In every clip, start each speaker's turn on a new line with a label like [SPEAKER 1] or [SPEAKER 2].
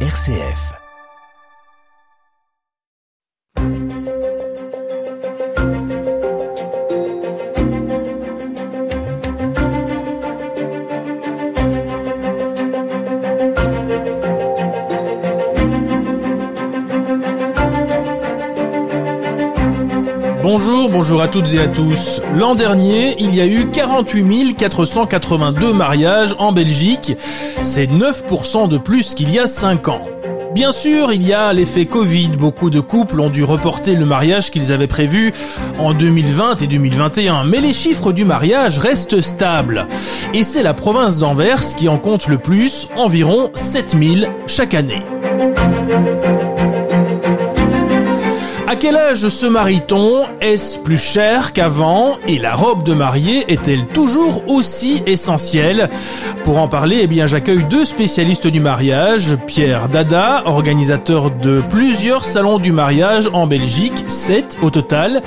[SPEAKER 1] RCF.
[SPEAKER 2] Bonjour, à toutes et à tous. L'an dernier, il y a eu 48 482 mariages en Belgique. C'est 9% de plus qu'il y a 5 ans. Bien sûr, il y a l'effet Covid. Beaucoup de couples ont dû reporter le mariage qu'ils avaient prévu en 2020 et 2021. Mais les chiffres du mariage restent stables. Et c'est la province d'Anvers qui en compte le plus, environ 7000 chaque année. Quel âge se marie-t-on Est-ce plus cher qu'avant? Et la robe de mariée est-elle toujours aussi essentielle? Pour en parler, eh bien, j'accueille deux spécialistes du mariage. Pierre Dada, organisateur de plusieurs salons du mariage en Belgique, 7 au total.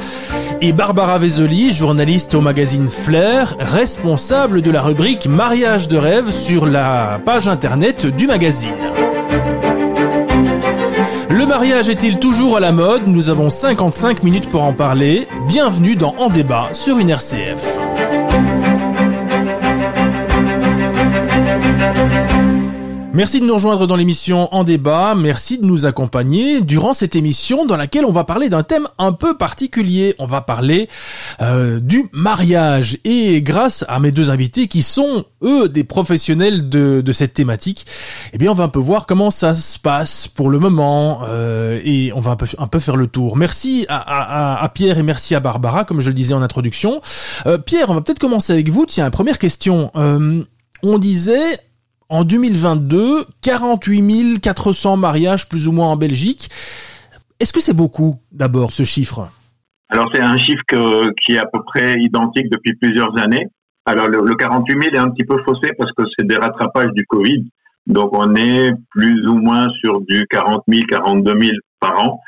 [SPEAKER 2] Et Barbara Vezoli, journaliste au magazine Flair, responsable de la rubrique Mariage de rêve sur la page internet du magazine. Le mariage est-il toujours à la mode? Nous avons 55 minutes pour en parler. Bienvenue dans En débat sur une RCF. Merci de nous rejoindre dans l'émission En débat, merci de nous accompagner durant cette émission dans laquelle on va parler d'un thème un peu particulier. On va parler euh, du mariage et grâce à mes deux invités qui sont eux des professionnels de, de cette thématique, eh bien on va un peu voir comment ça se passe pour le moment euh, et on va un peu, un peu faire le tour. Merci à, à, à, Pierre et merci à Barbara comme je le disais en introduction. Euh, Pierre, on va peut-être commencer avec vous. Tiens, première question. Euh, on disait en 2022, 48 400 mariages plus ou moins en Belgique. Est-ce que c'est beaucoup d'abord ce chiffre?
[SPEAKER 3] Alors c'est un chiffre qui est à peu près identique depuis plusieurs années. Alors le, le 48 000 est un petit peu faussé parce que c'est des rattrapages du Covid. Donc on est plus ou moins sur du 40 000, 42 000 par an.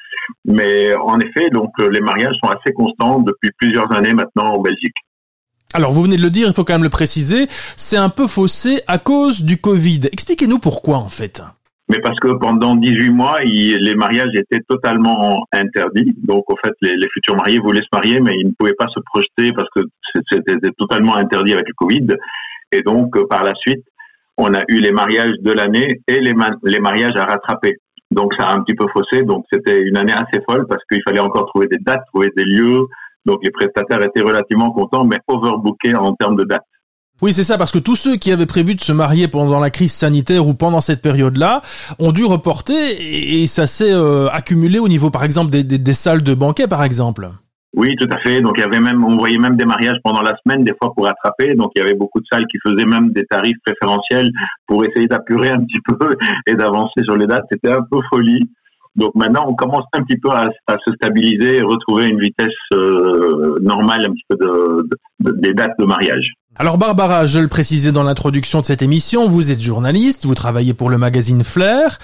[SPEAKER 3] Mais en effet, donc les mariages sont assez constants depuis plusieurs années maintenant en Belgique.
[SPEAKER 2] Alors, vous venez de le dire, il faut quand même le préciser, c'est un peu faussé à cause du Covid. Expliquez-nous pourquoi, en fait.
[SPEAKER 3] Mais parce que pendant 18 mois, les mariages étaient totalement interdits. Donc, en fait, les, futurs mariés voulaient se marier, mais ils ne pouvaient pas se projeter parce que c'était totalement interdit avec le Covid. Et donc, par la suite, on a eu les mariages de l'année et les, les mariages à rattraper. Donc, ça a un petit peu faussé. Donc, c'était une année assez folle parce qu'il fallait encore trouver des dates, trouver des lieux, donc les prestataires étaient relativement contents, mais overbookés en termes de dates.
[SPEAKER 2] Oui, c'est ça, parce que tous ceux qui avaient prévu de se marier pendant la crise sanitaire ou pendant cette période-là ont dû reporter et ça s'est euh, accumulé au niveau, par exemple, des, des, des, salles de banquet, par exemple.
[SPEAKER 3] Oui, tout à fait. Donc il y avait même, on voyait même des mariages pendant la semaine, des fois pour attraper. Donc il y avait beaucoup de salles qui faisaient même des tarifs préférentiels pour essayer d'apurer un petit peu et d'avancer sur les dates. C'était un peu folie. Donc maintenant, on commence un petit peu à, à se stabiliser et retrouver une vitesse euh, normale un petit peu de, de, des dates de mariage.
[SPEAKER 2] Alors Barbara, je le précisais dans l'introduction de cette émission, vous êtes journaliste, vous travaillez pour le magazine Flair,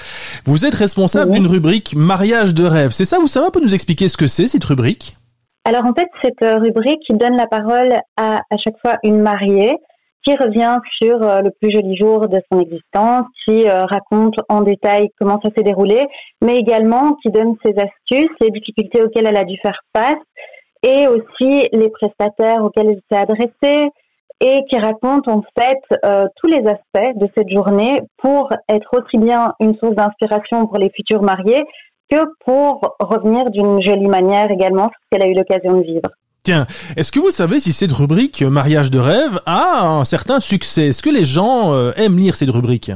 [SPEAKER 2] vous êtes responsable oui. d'une rubrique Mariage de rêve. C'est ça, vous savez un peu nous expliquer ce que c'est cette rubrique?
[SPEAKER 4] Alors en fait, cette rubrique qui donne la parole à à chaque fois une mariée qui revient sur euh, le plus joli jour de son existence, qui euh, raconte en détail comment ça s'est déroulé, mais également qui donne ses astuces, les difficultés auxquelles elle a dû faire face, et aussi les prestataires auxquels elle s'est adressée, et qui raconte en fait euh, tous les aspects de cette journée pour être aussi bien une source d'inspiration pour les futurs mariés que pour revenir d'une jolie manière également, ce qu'elle a eu l'occasion de vivre.
[SPEAKER 2] Est-ce que vous savez si cette rubrique Mariage de rêve a un certain succès? Est-ce que les gens euh, aiment lire cette rubrique?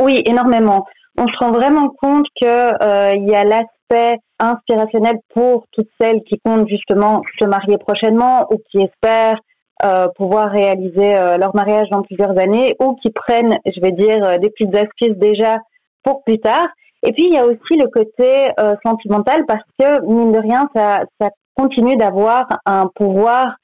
[SPEAKER 4] Oui, énormément. On se rend vraiment compte qu'il euh, y a l'aspect inspirationnel pour toutes celles qui comptent justement se marier prochainement ou qui espèrent euh, pouvoir réaliser euh, leur mariage dans plusieurs années ou qui prennent, je vais dire, des petites astuces déjà pour plus tard. Et puis il y a aussi le côté euh, sentimental parce que mine de rien, ça, ça continue d'avoir un pouvoir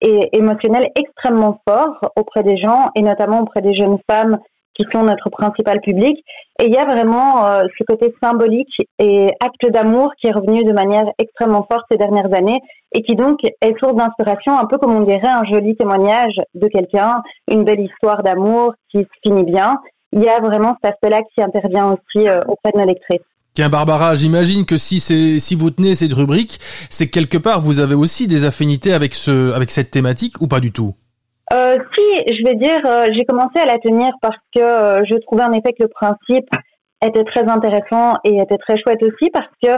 [SPEAKER 4] émotionnel extrêmement fort auprès des gens et notamment auprès des jeunes femmes qui sont notre principal public. Et il y a vraiment euh, ce côté symbolique et acte d'amour qui est revenu de manière extrêmement forte ces dernières années et qui donc est source d'inspiration, un peu comme on dirait un joli témoignage de quelqu'un, une belle histoire d'amour qui se finit bien il y a vraiment cet aspect-là qui intervient aussi auprès de nos lectrices.
[SPEAKER 2] Tiens Barbara, j'imagine que si vous tenez cette rubrique, c'est quelque part vous avez aussi des affinités avec ce avec cette thématique ou pas du tout?
[SPEAKER 4] Euh, Si, je vais dire, euh, j'ai commencé à la tenir parce que euh, je trouvais en effet que le principe était très intéressant et était très chouette aussi parce que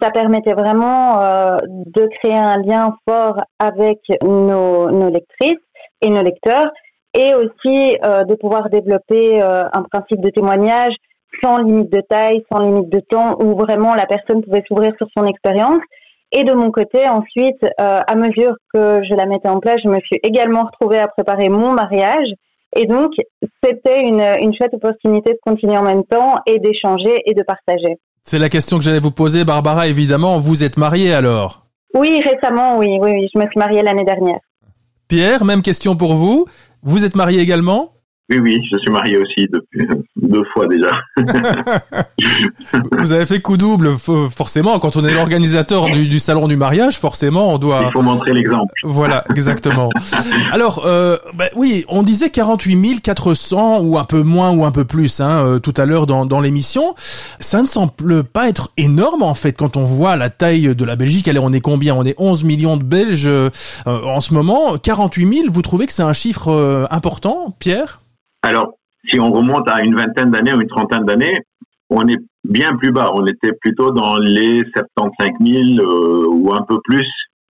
[SPEAKER 4] ça permettait vraiment de créer un lien fort avec nos lectrices et nos lecteurs et aussi de pouvoir développer un principe de témoignage sans limite de taille, sans limite de temps, où vraiment la personne pouvait s'ouvrir sur son expérience. Et de mon côté, ensuite, euh, à mesure que je la mettais en place, je me suis également retrouvée à préparer mon mariage. Et donc, c'était une, une chouette opportunité de continuer en même temps et d'échanger et de partager.
[SPEAKER 2] C'est la question que j'allais vous poser, Barbara. Évidemment, vous êtes mariée alors
[SPEAKER 4] Oui, récemment, oui, oui, oui. Je me suis mariée l'année dernière.
[SPEAKER 2] Pierre, même question pour vous. Vous êtes marié également?
[SPEAKER 3] Oui, oui, je suis marié aussi depuis deux fois déjà.
[SPEAKER 2] Vous avez fait coup double, forcément. Quand on est l'organisateur du, du, salon du mariage, forcément, on doit.
[SPEAKER 3] Il faut montrer l'exemple.
[SPEAKER 2] Voilà, exactement. Alors, euh, bah, oui, on disait 48 400 ou un peu moins ou un peu plus hein, euh, tout à l'heure dans, dans l'émission. Ça ne semble pas être énorme en fait quand on voit la taille de la Belgique. Allez, on est combien? On est 11 millions de Belges euh, en ce moment. 48 000, vous trouvez que c'est un chiffre euh, important, Pierre?
[SPEAKER 3] Alors, si on remonte à une vingtaine d'années ou une trentaine d'années, on est bien plus bas. On était plutôt dans les 75 000 euh, ou un peu plus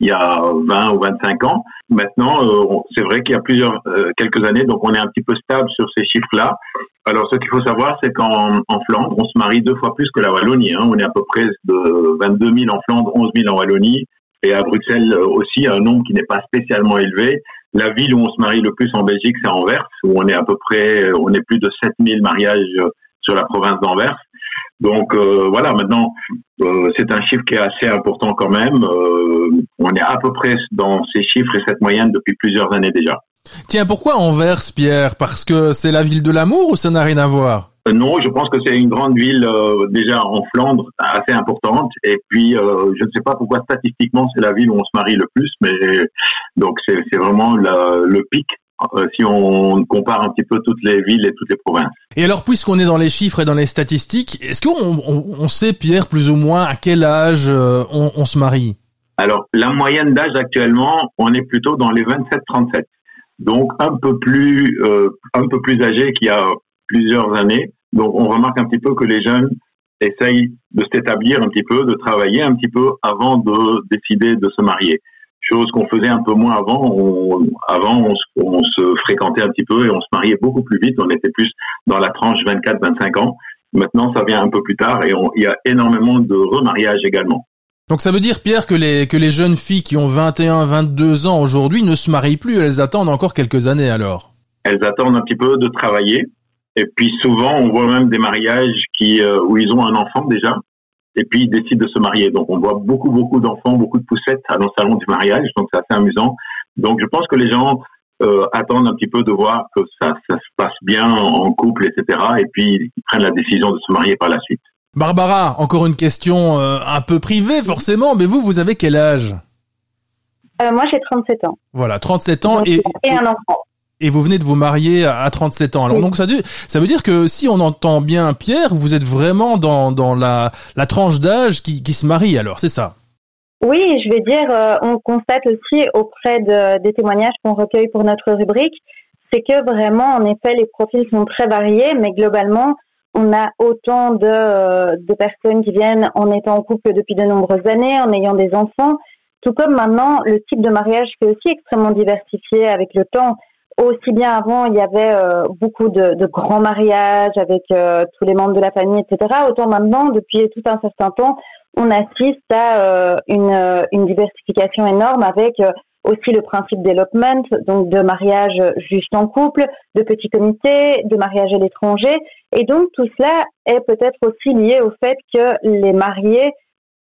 [SPEAKER 3] il y a 20 ou 25 ans. Maintenant, euh, c'est vrai qu'il y a plusieurs euh, quelques années, donc on est un petit peu stable sur ces chiffres-là. Alors, ce qu'il faut savoir, c'est qu'en Flandre, on se marie deux fois plus que la Wallonie. Hein. On est à peu près de 22 000 en Flandre, 11 000 en Wallonie, et à Bruxelles aussi, un nombre qui n'est pas spécialement élevé. La ville où on se marie le plus en Belgique, c'est Anvers, où on est à peu près, on est plus de 7000 mariages sur la province d'Anvers. Donc euh, voilà, maintenant, euh, c'est un chiffre qui est assez important quand même. Euh, on est à peu près dans ces chiffres et cette moyenne depuis plusieurs années déjà.
[SPEAKER 2] Tiens, pourquoi Anvers, Pierre? Parce que c'est la ville de l'amour ou ça n'a rien à voir?
[SPEAKER 3] euh, non, je pense que c'est une grande ville euh, déjà en Flandre assez importante. Et puis, euh, je ne sais pas pourquoi statistiquement c'est la ville où on se marie le plus, mais donc c'est vraiment le pic si on compare un petit peu toutes les villes et toutes les provinces.
[SPEAKER 2] Et alors, puisqu'on est dans les chiffres et dans les statistiques, est-ce qu'on on, sait, Pierre, plus ou moins à quel âge on, on se marie?
[SPEAKER 3] Alors, la moyenne d'âge actuellement, on est plutôt dans les 27-37. Donc, un peu plus, un peu plus âgé qu'il y a plusieurs années. Donc on remarque un petit peu que les jeunes essayent de s'établir un petit peu, de travailler un petit peu avant de décider de se marier. Chose qu'on faisait un peu moins avant. avant, on, se fréquentait un petit peu et on se mariait beaucoup plus vite. On était plus dans la tranche 24-25 ans. Maintenant, ça vient un peu plus tard et il y a énormément de remariages également.
[SPEAKER 2] Donc ça veut dire, Pierre, que les, que les jeunes filles qui ont 21, 22 ans aujourd'hui ne se marient plus, elles attendent encore quelques années alors
[SPEAKER 3] Elles attendent un petit peu de travailler, et puis souvent, on voit même des mariages qui euh, où ils ont un enfant déjà, et puis ils décident de se marier. Donc on voit beaucoup beaucoup d'enfants, beaucoup de poussettes à nos salons du mariage, donc c'est assez amusant. Donc je pense que les gens euh, attendent un petit peu de voir que ça, ça se passe bien en couple, etc. Et puis ils prennent la décision de se marier par la suite.
[SPEAKER 2] Barbara, encore une question euh, un peu privée forcément, mais vous, vous avez quel âge?
[SPEAKER 4] Moi j'ai 37 ans.
[SPEAKER 2] Voilà, 37 ans et,
[SPEAKER 4] et un enfant
[SPEAKER 2] et vous venez de vous marier à 37 ans. Alors donc ça, ça veut dire que si on entend bien Pierre, vous êtes vraiment dans, dans la, la tranche d'âge qui, qui se marie alors, c'est ça?
[SPEAKER 4] Oui, je vais dire, euh, on constate aussi auprès de, des témoignages qu'on recueille pour notre rubrique, c'est que vraiment, en effet, les profils sont très variés, mais globalement, on a autant de, euh, de personnes qui viennent en étant en couple depuis de nombreuses années, en ayant des enfants, tout comme maintenant, le type de mariage est aussi extrêmement diversifié avec le temps aussi bien avant, il y avait euh, beaucoup de, grands mariages avec euh, tous les membres de la famille, etc. Autant maintenant, depuis tout un certain temps, on assiste à euh, une, une, diversification énorme avec aussi le principe d'elopement, donc de mariage juste en couple, de petits comités, de mariage à l'étranger. Et donc tout cela est peut-être aussi lié au fait que les mariés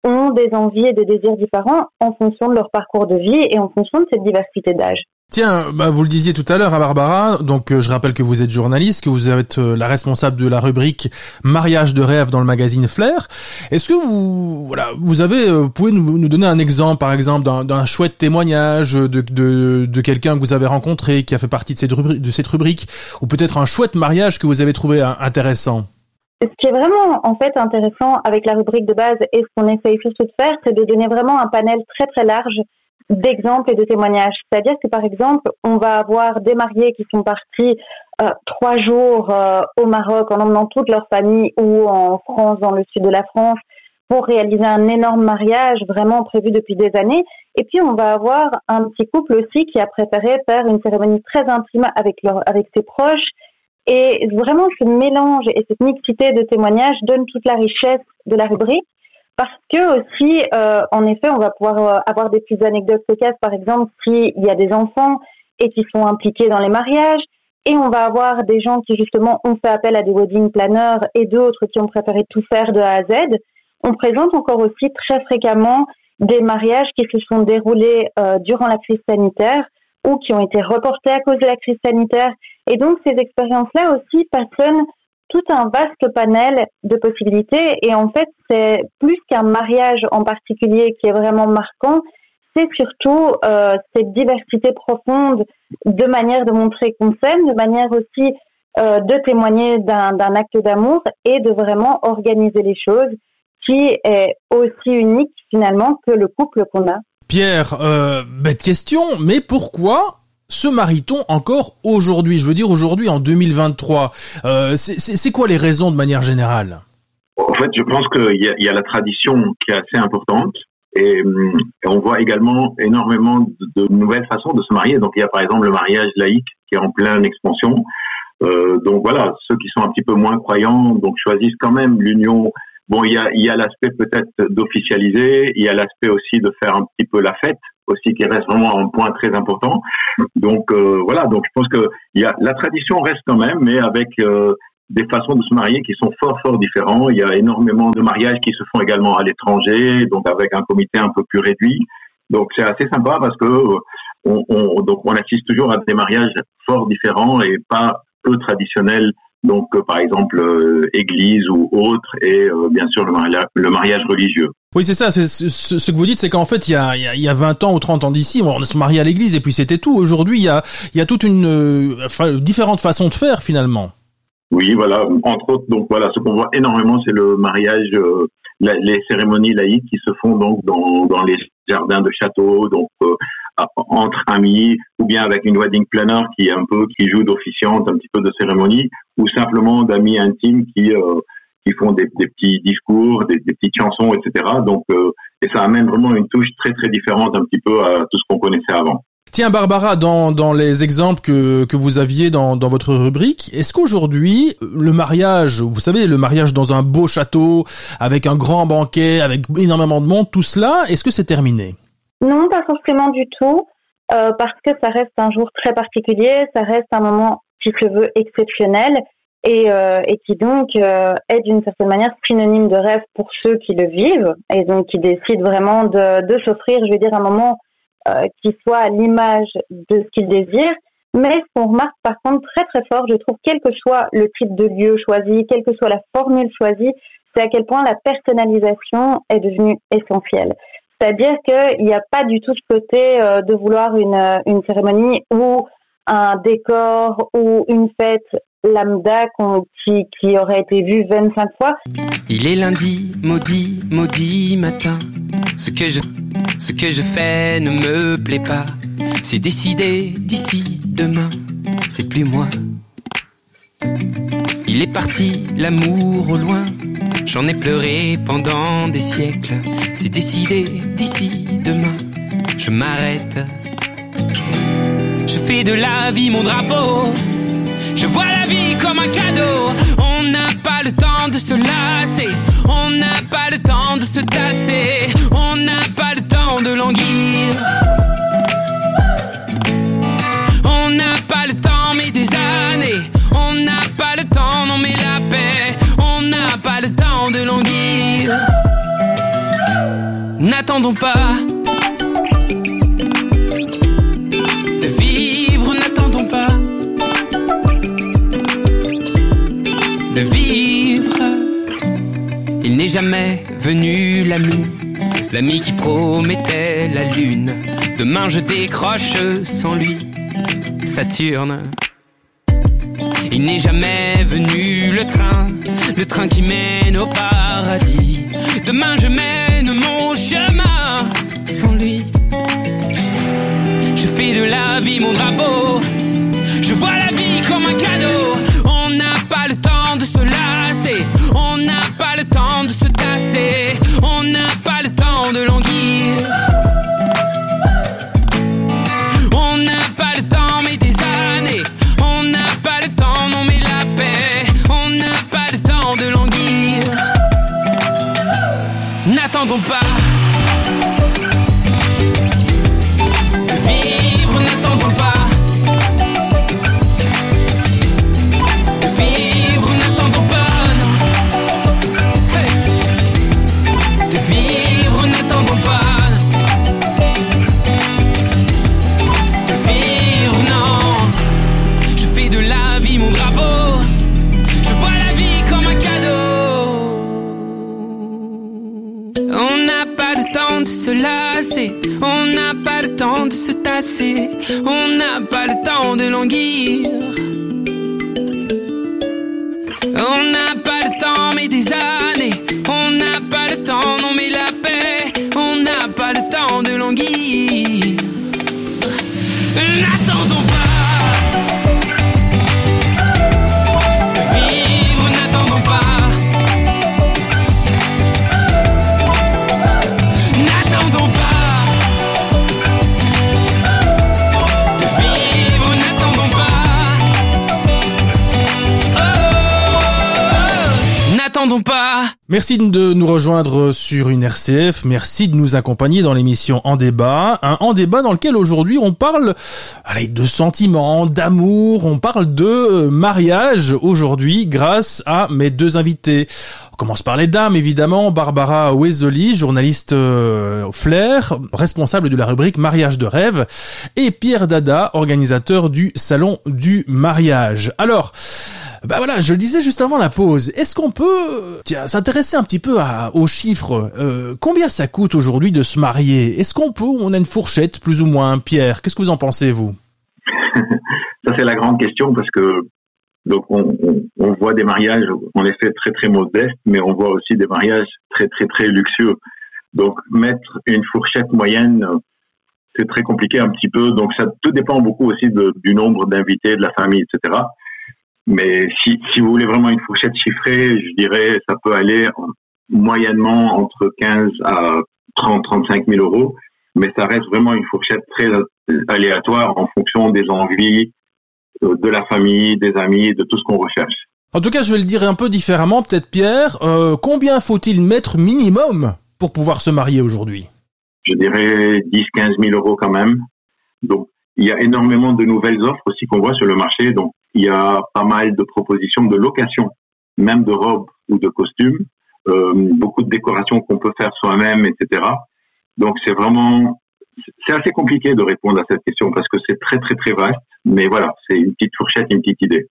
[SPEAKER 4] ont des envies et des désirs différents en fonction de leur parcours de vie et en fonction de cette diversité d'âge.
[SPEAKER 2] Tiens, bah, vous le disiez tout à l'heure à Barbara, donc euh, je rappelle que vous êtes journaliste, que vous êtes euh, la responsable de la rubrique mariage de rêve dans le magazine Flair. Est-ce que vous, voilà, vous avez, euh, pouvez nous, nous, donner un exemple, par exemple, d'un chouette témoignage de, de, de quelqu'un que vous avez rencontré, qui a fait partie de cette rubrique, de cette rubrique, ou peut-être un chouette mariage que vous avez trouvé intéressant?
[SPEAKER 4] Ce qui est vraiment en fait intéressant avec la rubrique de base et ce qu'on essaye surtout de faire, c'est de donner vraiment un panel très très large d'exemples et de témoignages. C'est-à-dire que par exemple, on va avoir des mariés qui sont partis euh, trois jours euh, au Maroc en emmenant toute leur famille ou en France, dans le sud de la France, pour réaliser un énorme mariage vraiment prévu depuis des années. Et puis on va avoir un petit couple aussi qui a préféré faire une cérémonie très intime avec avec ses proches. Et vraiment ce mélange et cette mixité de témoignages donne toute la richesse de la rubrique parce que aussi, euh, en effet, on va pouvoir euh, avoir des petites anecdotes cocasses, par exemple, s'il y a des enfants et qui sont impliqués dans les mariages, et on va avoir des gens qui justement ont fait appel à des wedding planners et d'autres qui ont préféré tout faire de A à Z. On présente encore aussi très fréquemment des mariages qui se sont déroulés euh, durant la crise sanitaire ou qui ont été reportés à cause de la crise sanitaire. Et donc ces expériences-là aussi façonnent tout un vaste panel de possibilités. Et en fait, c'est plus qu'un mariage en particulier qui est vraiment marquant, c'est surtout euh, cette diversité profonde de manière de montrer qu'on s'aime, de manière aussi euh, de témoigner d'un acte d'amour et de vraiment organiser les choses qui est aussi unique finalement que le couple qu'on a.
[SPEAKER 2] Pierre, euh, bête question, mais pourquoi se marie-t-on encore aujourd'hui Je veux dire aujourd'hui en 2023. Euh, c'est quoi les raisons de manière générale?
[SPEAKER 3] En fait, je pense qu'il y, a la tradition qui est assez importante. Et, on voit également énormément de, nouvelles façons de se marier. Donc il y a par exemple le mariage laïque qui est en pleine expansion. Euh, donc voilà, ceux qui sont un petit peu moins croyants donc choisissent quand même l'union. Bon, il y a, il y a l'aspect peut-être d'officialiser, il y a l'aspect aussi de faire un petit peu la fête aussi qui reste vraiment un point très important. Donc euh, voilà, donc je pense que y a la tradition reste quand même, mais avec euh, des façons de se marier qui sont fort fort différents. Il y a énormément de mariages qui se font également à l'étranger, donc avec un comité un peu plus réduit. Donc c'est assez sympa parce que on, donc on assiste toujours à des mariages fort différents et pas peu traditionnels donc euh, par exemple euh, église ou autre, et euh, bien sûr le mariage, le mariage religieux.
[SPEAKER 2] Oui, c'est ça. C'est ce, que vous dites, c'est qu'en fait, il y a, il y a 20 ans ou 30 ans d'ici, on se mariait à l'église et puis c'était tout. Aujourd'hui, il y a, il y a toute une différentes façons de faire finalement.
[SPEAKER 3] Oui, voilà. Entre autres, donc voilà, ce qu'on voit énormément, c'est le mariage, les cérémonies laïques qui se font donc dans, dans les jardins de châteaux, donc entre amis, ou bien avec une wedding planner qui est un peu qui joue d'officiante, un petit peu de cérémonie, ou simplement d'amis intimes qui euh, qui font des, petits discours, des, petites chansons, etc. Donc euh, et ça amène vraiment une touche très très différente un petit peu à tout ce qu'on connaissait avant.
[SPEAKER 2] Tiens Barbara, dans, dans les exemples que, que vous aviez dans, dans votre rubrique, est-ce qu'aujourd'hui le mariage, vous savez, le mariage dans un beau château, avec un grand banquet, avec énormément de monde, tout cela, est-ce que c'est terminé?
[SPEAKER 4] Non, pas forcément du tout, euh, parce que ça reste un jour très particulier, ça reste un moment qui se veut exceptionnel et, euh, qui donc euh, est d'une certaine manière synonyme de rêve pour ceux qui le vivent et donc qui décident vraiment de, de s'offrir, je veux dire, un moment qui soit à l'image de ce qu'ils désirent. Mais ce qu'on remarque par contre très très fort, je trouve, quel que soit le type de lieu choisi, quelle que soit la formule choisie, c'est à quel point la personnalisation est devenue essentielle. C'est-à-dire qu'il n'y a pas du tout ce côté euh, de vouloir une, euh, une cérémonie ou un décor ou une fête lambda qui, qui aurait été vue 25 fois.
[SPEAKER 1] Il est lundi, maudit, maudit matin. Ce que je, ce que je fais ne me plaît pas. C'est décidé d'ici demain, c'est plus moi. Il est parti, l'amour au loin. J'en ai pleuré pendant des siècles. C'est décidé d'ici demain. Je m'arrête. Je fais de la vie mon drapeau. Je vois la vie comme un cadeau. On n'a pas le temps de se lasser. On n'a pas le temps de se tasser. On n'a pas le temps de languir. On n'a pas le temps mais des années. On n'a pas le temps, non mais la paix n'a pas le temps de languir n'attendons pas de vivre, n'attendons pas de vivre. Il n'est jamais venu l'ami, l'ami qui promettait la lune. Demain je décroche sans lui, Saturne. Il n'est jamais venu le train, le train qui mène au paradis. Demain je mène de la vie mon drapeau. Je vois la vie comme un cadeau. On n'a pas le temps de se lasser. On n'a pas le temps de se tasser. On n'a pas le temps de languir. On n'a pas le temps, mais des années. On n'a pas le temps, non, mais la paix. On n'a pas le temps de languir. N'attendons pas. On n'a pas le temps de languir. On n'a pas le temps, mais des.
[SPEAKER 2] Merci de nous rejoindre sur une RCF. Merci de nous accompagner dans l'émission En débat. Un En débat dans lequel aujourd'hui on parle allez, de sentiments, d'amour, on parle de euh, mariage aujourd'hui grâce à mes deux invités. On commence par les dames évidemment. Barbara Wezoli, journaliste euh, Flair, responsable de la rubrique Mariage de rêve. Et Pierre Dada, organisateur du Salon du mariage. Alors, bah voilà, je le disais juste avant la pause. Est-ce qu'on peut s'intéresser un petit peu aux chiffres Euh, Combien ça coûte aujourd'hui de se marier? Est-ce qu'on peut On a une fourchette plus ou moins? Pierre, qu'est-ce que vous en pensez vous?
[SPEAKER 3] Ça c'est la grande question parce que donc on, voit des mariages en effet très très modestes, mais on voit aussi des mariages très très très luxueux. Donc mettre une fourchette moyenne, c'est très compliqué un petit peu. Donc ça tout dépend beaucoup aussi du nombre d'invités, de la famille, etc. Mais si, si vous voulez vraiment une fourchette chiffrée, je dirais ça peut aller en- moyennement entre 15 à 30, 35 000 euros. Mais ça reste vraiment une fourchette très aléatoire en fonction des envies, euh, de la famille, des amis, de tout ce qu'on recherche.
[SPEAKER 2] En tout cas, je vais le dire un peu différemment, peut-être Pierre. Euh, combien faut-il mettre minimum pour pouvoir se marier aujourd'hui?
[SPEAKER 3] Je dirais 10, 15 000 euros quand même. Donc, il y a énormément de nouvelles offres aussi qu'on voit sur le marché. Donc, il y a pas mal de propositions de location, même de robes ou de costumes, euh, beaucoup de décorations qu'on peut faire soi-même, etc. Donc, c'est vraiment, c'est assez compliqué de répondre à cette question parce que c'est très, très, très vaste. Mais voilà, c'est une petite fourchette, une petite idée.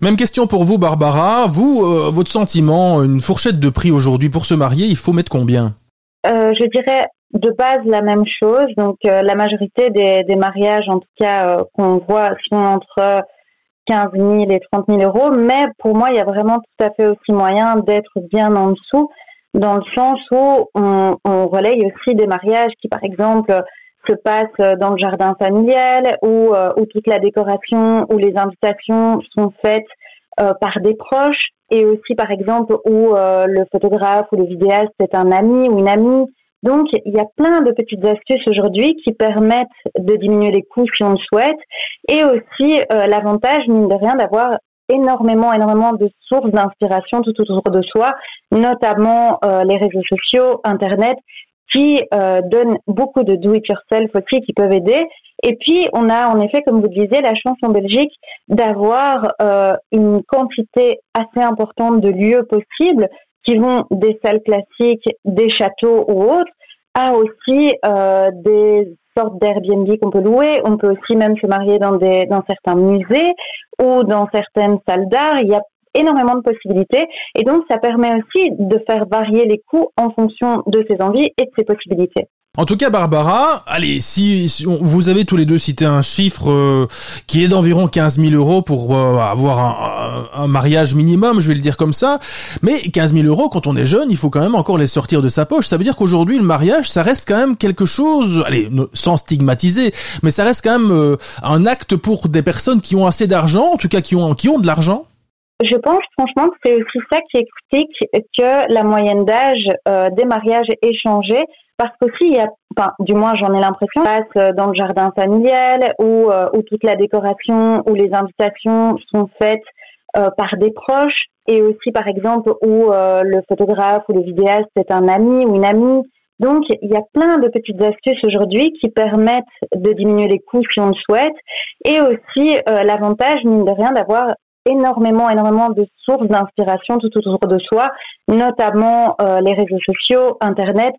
[SPEAKER 2] Même question pour vous, Barbara. Vous, euh, votre sentiment, une fourchette de prix aujourd'hui pour se marier, il faut mettre combien?
[SPEAKER 4] Euh, je dirais de base la même chose. Donc euh, la majorité des, des mariages, en tout cas euh, qu'on voit, sont entre 15 000 et 30 000 euros. Mais pour moi, il y a vraiment tout à fait aussi moyen d'être bien en dessous, dans le sens où on, on relaye aussi des mariages qui, par exemple, se passent dans le jardin familial, où, euh, où toute la décoration, où les invitations sont faites euh, par des proches, et aussi, par exemple, où euh, le photographe ou le vidéaste est un ami ou une amie. Donc, il y a plein de petites astuces aujourd'hui qui permettent de diminuer les coûts si on le souhaite, et aussi euh, l'avantage, mine de rien, d'avoir énormément, énormément de sources d'inspiration tout autour de soi, notamment euh, les réseaux sociaux, Internet, qui euh, donnent beaucoup de do-it-yourself aussi, qui peuvent aider. Et puis, on a en effet, comme vous le disiez, la chance en Belgique d'avoir une quantité assez importante de lieux possibles qui vont des salles classiques, des châteaux ou autres, à aussi euh, des sortes d'Airbnb qu'on peut louer. On peut aussi même se marier dans, des, dans certains musées ou dans certaines salles d'art. Il y a énormément de possibilités. Et donc, ça permet aussi de faire varier les coûts en fonction de ses envies et de ses possibilités.
[SPEAKER 2] En tout cas, Barbara, allez, si, vous avez tous les deux cité un chiffre euh, qui est d'environ 15 000 euros pour euh, avoir un, mariage minimum, je vais le dire comme ça, mais 15 000 euros, quand on est jeune, il faut quand même encore les sortir de sa poche. Ça veut dire qu'aujourd'hui, le mariage, ça reste quand même quelque chose, allez, sans stigmatiser, mais ça reste quand même euh, un acte pour des personnes qui ont assez d'argent, en tout cas qui ont, qui ont de l'argent.
[SPEAKER 4] Je pense franchement que c'est aussi ça qui explique que la moyenne d'âge des mariages est changée parce qu'aussi, il y a, enfin, du moins j'en ai l'impression, passe euh, dans le jardin familial où, euh, où toute la décoration, où les invitations sont faites euh, par des proches et aussi par exemple où le photographe ou le vidéaste est un ami ou une amie. Donc il y a plein de petites astuces aujourd'hui qui permettent de diminuer les coûts si on le souhaite et aussi l'avantage mine de rien d'avoir énormément, énormément de sources d'inspiration tout autour de soi, notamment les réseaux sociaux, Internet,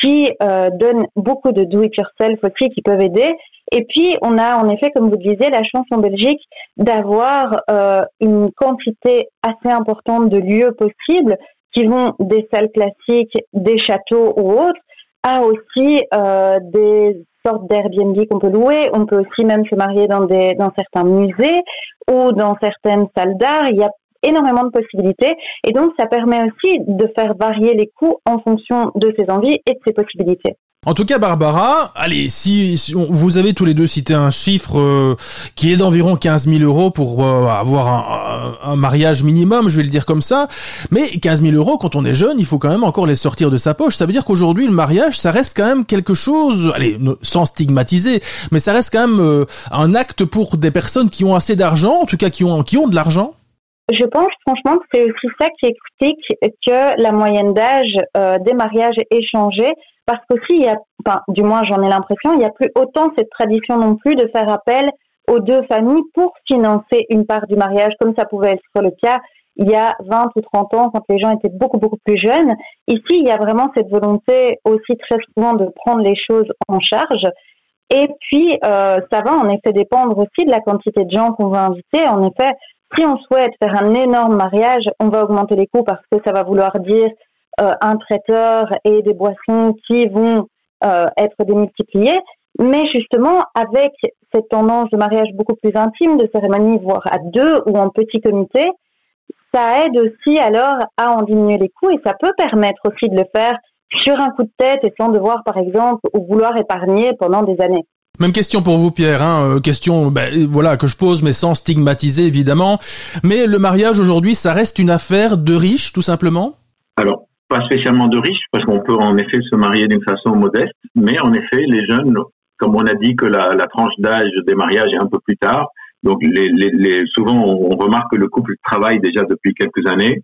[SPEAKER 4] qui euh, donnent beaucoup de do-it-yourself aussi qui peuvent aider. Et puis, on a en effet, comme vous le disiez, la chance en Belgique d'avoir euh, une quantité assez importante de lieux possibles qui vont des salles classiques, des châteaux ou autres, à aussi euh, des sortes d'Airbnb qu'on peut louer. On peut aussi même se marier dans, des, dans certains musées ou dans certaines salles d'art. Il y a énormément de possibilités et donc ça permet aussi de faire varier les coûts en fonction de ses envies et de ses possibilités.
[SPEAKER 2] En tout cas, Barbara, allez, si, vous avez tous les deux cité un chiffre euh, qui est d'environ 15 000 euros pour euh, avoir un, mariage minimum, je vais le dire comme ça, mais 15 000 euros, quand on est jeune, il faut quand même encore les sortir de sa poche. Ça veut dire qu'aujourd'hui, le mariage, ça reste quand même quelque chose, allez, sans stigmatiser, mais ça reste quand même euh, un acte pour des personnes qui ont assez d'argent, en tout cas qui ont, qui ont de l'argent,
[SPEAKER 4] je pense franchement que c'est aussi ça qui explique que la moyenne d'âge euh, des mariages est changée parce qu'aussi, il y a, enfin, du moins j'en ai l'impression, il n'y a plus autant cette tradition non plus de faire appel aux deux familles pour financer une part du mariage, comme ça pouvait être le cas il y a 20 ou 30 ans quand les gens étaient beaucoup beaucoup plus jeunes. Ici, il y a vraiment cette volonté aussi très souvent de prendre les choses en charge. Et puis, euh, ça va en effet dépendre aussi de la quantité de gens qu'on va inviter. En effet, si on souhaite faire un énorme mariage, on va augmenter les coûts parce que ça va vouloir dire euh, un traiteur et des boissons qui vont euh, être démultipliées. Mais justement, avec cette tendance de mariage beaucoup plus intime, de cérémonie, voire à deux ou en petit comité, ça aide aussi alors à en diminuer les coûts et ça peut permettre aussi de le faire sur un coup de tête et sans devoir, par exemple, ou vouloir épargner pendant des années.
[SPEAKER 2] Même question pour vous, Pierre. Hein, euh, question, ben, voilà, que je pose, mais sans stigmatiser évidemment. Mais le mariage aujourd'hui, ça reste une affaire de riches, tout simplement?
[SPEAKER 3] Alors, pas spécialement de riches, parce qu'on peut en effet se marier d'une façon modeste. Mais en effet, les jeunes, comme on a dit que la, tranche d'âge des mariages est un peu plus tard, donc souvent on remarque que le couple travaille déjà depuis quelques années.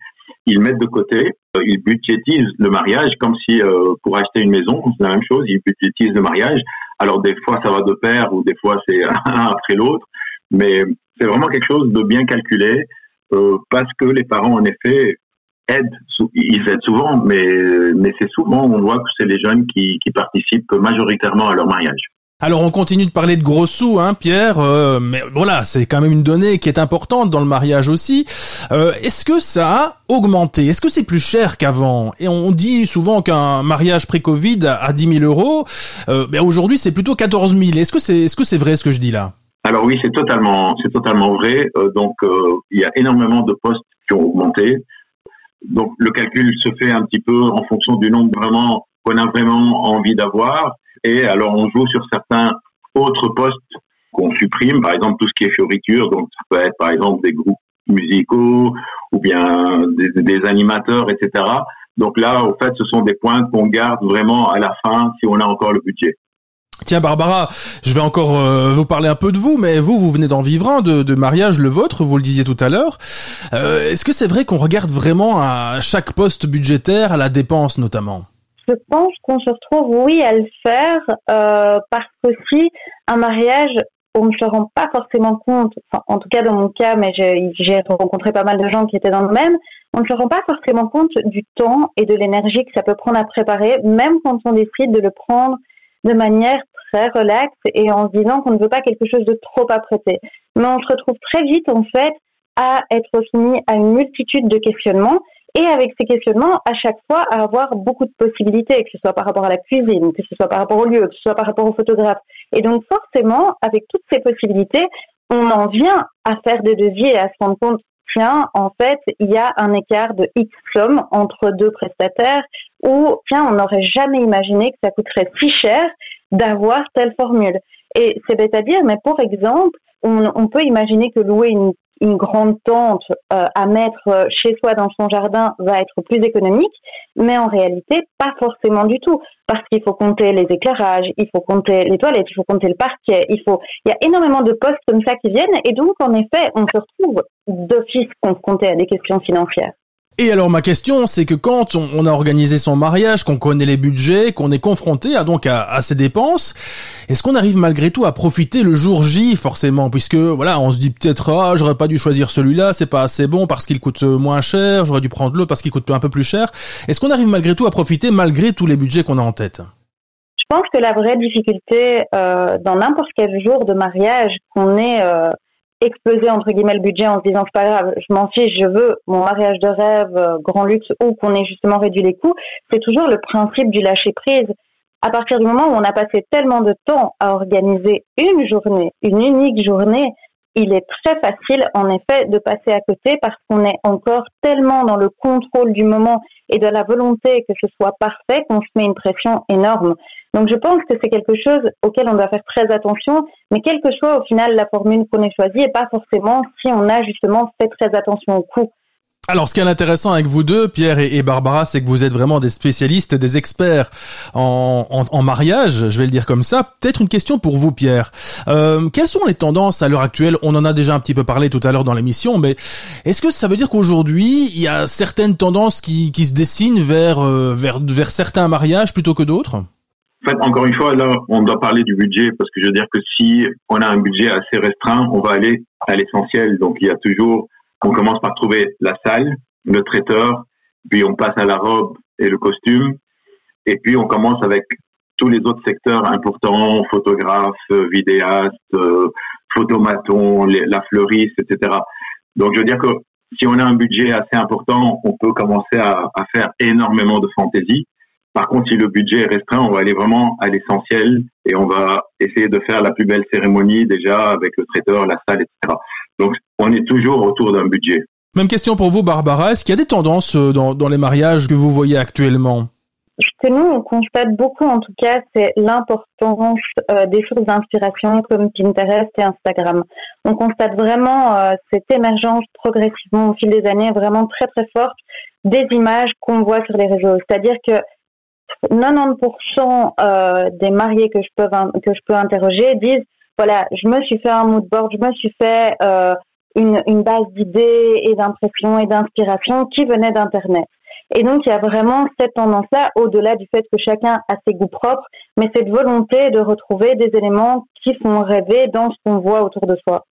[SPEAKER 3] Ils mettent de côté, euh, ils budgétisent le mariage comme si euh, pour acheter une maison, c'est la même chose, ils budgétisent le mariage alors des fois ça va de pair ou des fois c'est un après l'autre, mais c'est vraiment quelque chose de bien calculé euh, parce que les parents en effet aident, ils aident souvent, mais mais c'est souvent on voit que c'est les jeunes qui, qui participent majoritairement à leur mariage.
[SPEAKER 2] Alors on continue de parler de gros sous, hein, Pierre, euh, mais voilà, c'est quand même une donnée qui est importante dans le mariage aussi. Euh, est-ce que ça a augmenté? Est-ce que c'est plus cher qu'avant? Et on dit souvent qu'un mariage pré-Covid à 10 000 euros, euh, ben aujourd'hui c'est plutôt 14 000. Est-ce que c'est que c'est vrai ce que je dis là?
[SPEAKER 3] Alors oui, c'est totalement c'est totalement vrai. donc il y a énormément de postes qui ont augmenté. Donc le calcul se fait un petit peu en fonction du nombre vraiment qu'on a vraiment envie d'avoir et alors, on joue sur certains autres postes qu'on supprime, par exemple tout ce qui est fioriture, donc ça peut être par exemple des groupes musicaux ou bien des, animateurs, etc. Donc là, au fait, ce sont des points qu'on garde vraiment à la fin si on a encore le budget.
[SPEAKER 2] Tiens Barbara, je vais encore euh, vous parler un peu de vous, mais vous, vous venez d'en vivre un de, de, mariage, le vôtre, vous le disiez tout à l'heure. Euh, Est-ce que c'est vrai qu'on regarde vraiment à chaque poste budgétaire, à la dépense notamment?
[SPEAKER 4] Je pense qu'on se retrouve, oui, à le faire, euh, parce que si un mariage, on ne se rend pas forcément compte, en tout cas dans mon cas, mais j'ai rencontré pas mal de gens qui étaient dans le même, on ne se rend pas forcément compte du temps et de l'énergie que ça peut prendre à préparer, même quand on décide de le prendre de manière très relaxe et en se disant qu'on ne veut pas quelque chose de trop apprêté. Mais on se retrouve très vite, en fait, à être soumis à une multitude de questionnements et avec ces questionnements, à chaque fois, à avoir beaucoup de possibilités, que ce soit par rapport à la cuisine, que ce soit par rapport au lieu, que ce soit par rapport au photographe. Et donc forcément, avec toutes ces possibilités, on en vient à faire des devis et à se rendre compte, tiens, en fait, il y a un écart de X somme entre deux prestataires ou, tiens, on n'aurait jamais imaginé que ça coûterait si cher d'avoir telle formule. Et c'est bête à dire, mais pour exemple, on, on peut imaginer que louer une une grande tente euh, à mettre euh, chez soi dans son jardin va être plus économique, mais en réalité, pas forcément du tout, parce qu'il faut compter les éclairages, il faut compter les toilettes, il faut compter le parquet, il faut, il y a énormément de postes comme ça qui viennent, et donc en effet, on se retrouve d'office confronté à des questions financières.
[SPEAKER 2] Et alors ma question, c'est que quand on, a organisé son mariage, qu'on connaît les budgets, qu'on est confronté à donc à, ces dépenses, est-ce qu'on arrive malgré tout à profiter le jour J forcément, puisque voilà, on se dit peut-être ah j'aurais pas dû choisir celui-là, c'est pas assez bon parce qu'il coûte moins cher, j'aurais dû prendre l'autre parce qu'il coûte un peu plus cher. Est-ce qu'on arrive malgré tout à profiter malgré tous les budgets qu'on a en tête?
[SPEAKER 4] Je pense que la vraie difficulté euh, dans n'importe quel jour de mariage qu'on est euh, exploser entre guillemets le budget en se disant c'est pas grave, je m'en fiche, je veux mon mariage de rêve, euh, grand luxe ou qu'on ait justement réduit les coûts, c'est toujours le principe du lâcher prise. À partir du moment où on a passé tellement de temps à organiser une journée, une unique journée, il est très facile en effet de passer à côté parce qu'on est encore tellement dans le contrôle du moment et de la volonté que ce soit parfait qu'on se met une pression énorme. Donc je pense que c'est quelque chose auquel on doit faire très attention, mais quelle que soit au final la formule qu'on ait choisie, et pas forcément si on a justement fait très attention au coût.
[SPEAKER 2] Alors, ce qui est intéressant avec vous deux, Pierre et, Barbara, c'est que vous êtes vraiment des spécialistes, des experts en, en, mariage, je vais le dire comme ça. Peut-être une question pour vous, Pierre. Euh, quelles sont les tendances à l'heure actuelle? On en a déjà un petit peu parlé tout à l'heure dans l'émission, mais est-ce que ça veut dire qu'aujourd'hui, il y a certaines tendances qui, qui se dessinent vers, euh, vers, vers certains mariages plutôt que d'autres?
[SPEAKER 3] En fait, encore une fois, là, on doit parler du budget parce que je veux dire que si on a un budget assez restreint, on va aller à l'essentiel. Donc, il y a toujours, on commence par trouver la salle, le traiteur, puis on passe à la robe et le costume, et puis on commence avec tous les autres secteurs importants, photographe, vidéaste, euh, photomaton, la fleuriste, etc. Donc, je veux dire que si on a un budget assez important, on peut commencer à, à faire énormément de fantaisie. Par contre, si le budget est restreint, on va aller vraiment à l'essentiel et on va essayer de faire la plus belle cérémonie déjà avec le traiteur, la salle, etc. Donc, on est toujours autour d'un budget.
[SPEAKER 2] Même question pour vous, Barbara. Est-ce qu'il y a des tendances euh, dans, dans les mariages que vous voyez actuellement?
[SPEAKER 4] Ce que nous, on constate beaucoup, en tout cas, c'est l'importance euh, des sources d'inspiration comme Pinterest et Instagram. On constate vraiment euh, cette émergence progressivement au fil des années, vraiment très très forte, des images qu'on voit sur les réseaux. C'est-à-dire que 90% euh, des mariés que je peux que je peux interroger disent voilà, je me suis fait un mood board, je me suis fait euh, une, une base d'idées et d'impressions et d'inspiration qui venait d'internet. Et donc il y a vraiment cette tendance-là, au-delà du fait que chacun a ses goûts propres, mais cette volonté de retrouver des éléments qui font rêver dans ce qu'on voit autour de soi.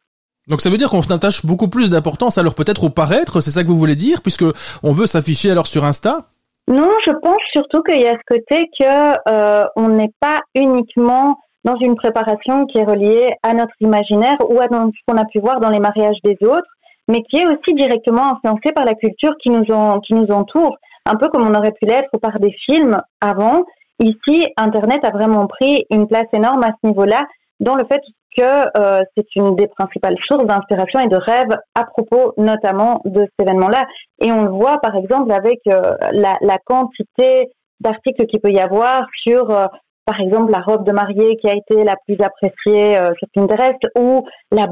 [SPEAKER 2] Donc ça veut dire qu'on attache beaucoup plus d'importance alors peut-être au paraître, c'est ça que vous voulez dire, puisque on veut s'afficher alors sur Insta?
[SPEAKER 4] Non, je pense surtout qu'il y a ce côté que euh, on n'est pas uniquement dans une préparation qui est reliée à notre imaginaire ou à ce qu'on a pu voir dans les mariages des autres, mais qui est aussi directement influencé par la culture qui nous, qui nous entoure, un peu comme on aurait pu l'être par des films avant. Ici, Internet a vraiment pris une place énorme à ce niveau-là, dans le fait que euh, c'est une des principales sources d'inspiration et de rêve à propos notamment de cet événement-là. Et on le voit par exemple avec euh, la, la, quantité d'articles qu'il peut y avoir sur, euh, par exemple, la robe de mariée qui a été la plus appréciée sur Pinterest ou la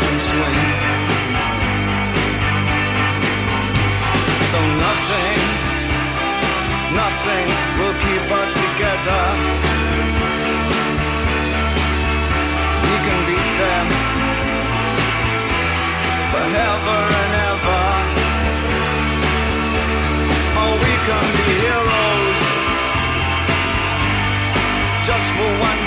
[SPEAKER 4] can swing. Though nothing, nothing will keep us together. We can beat them forever and ever. Oh, we can be heroes just for one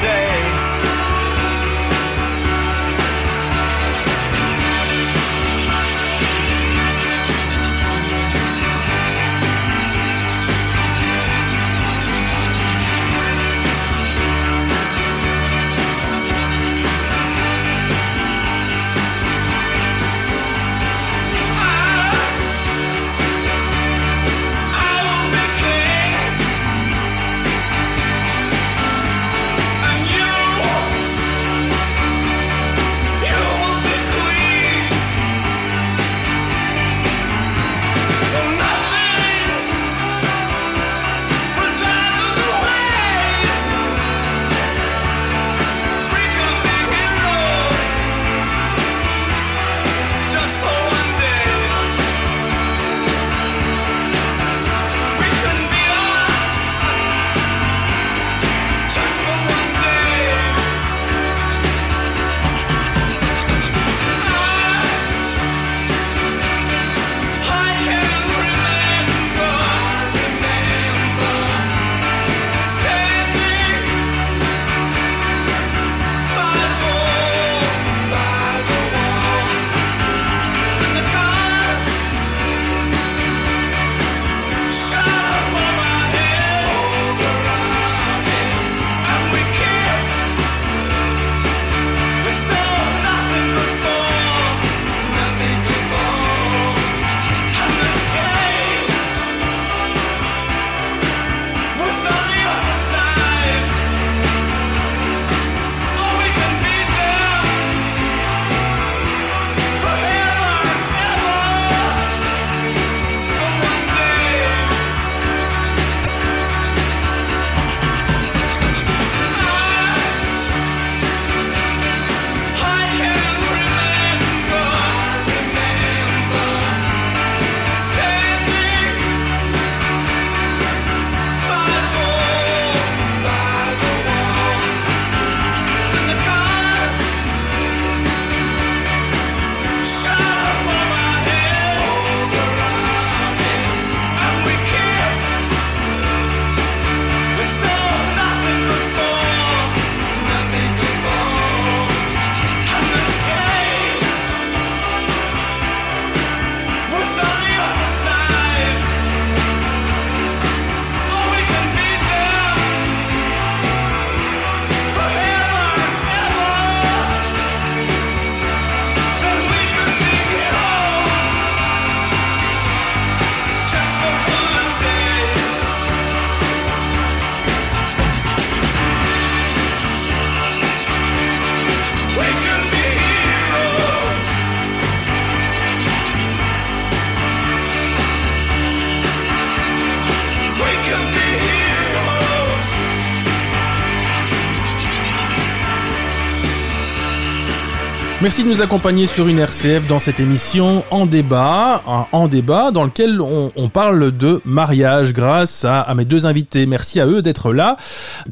[SPEAKER 2] Merci de nous accompagner sur une RCF dans cette émission en débat, en débat dans lequel on, parle de mariage grâce à, mes deux invités. Merci à eux d'être là.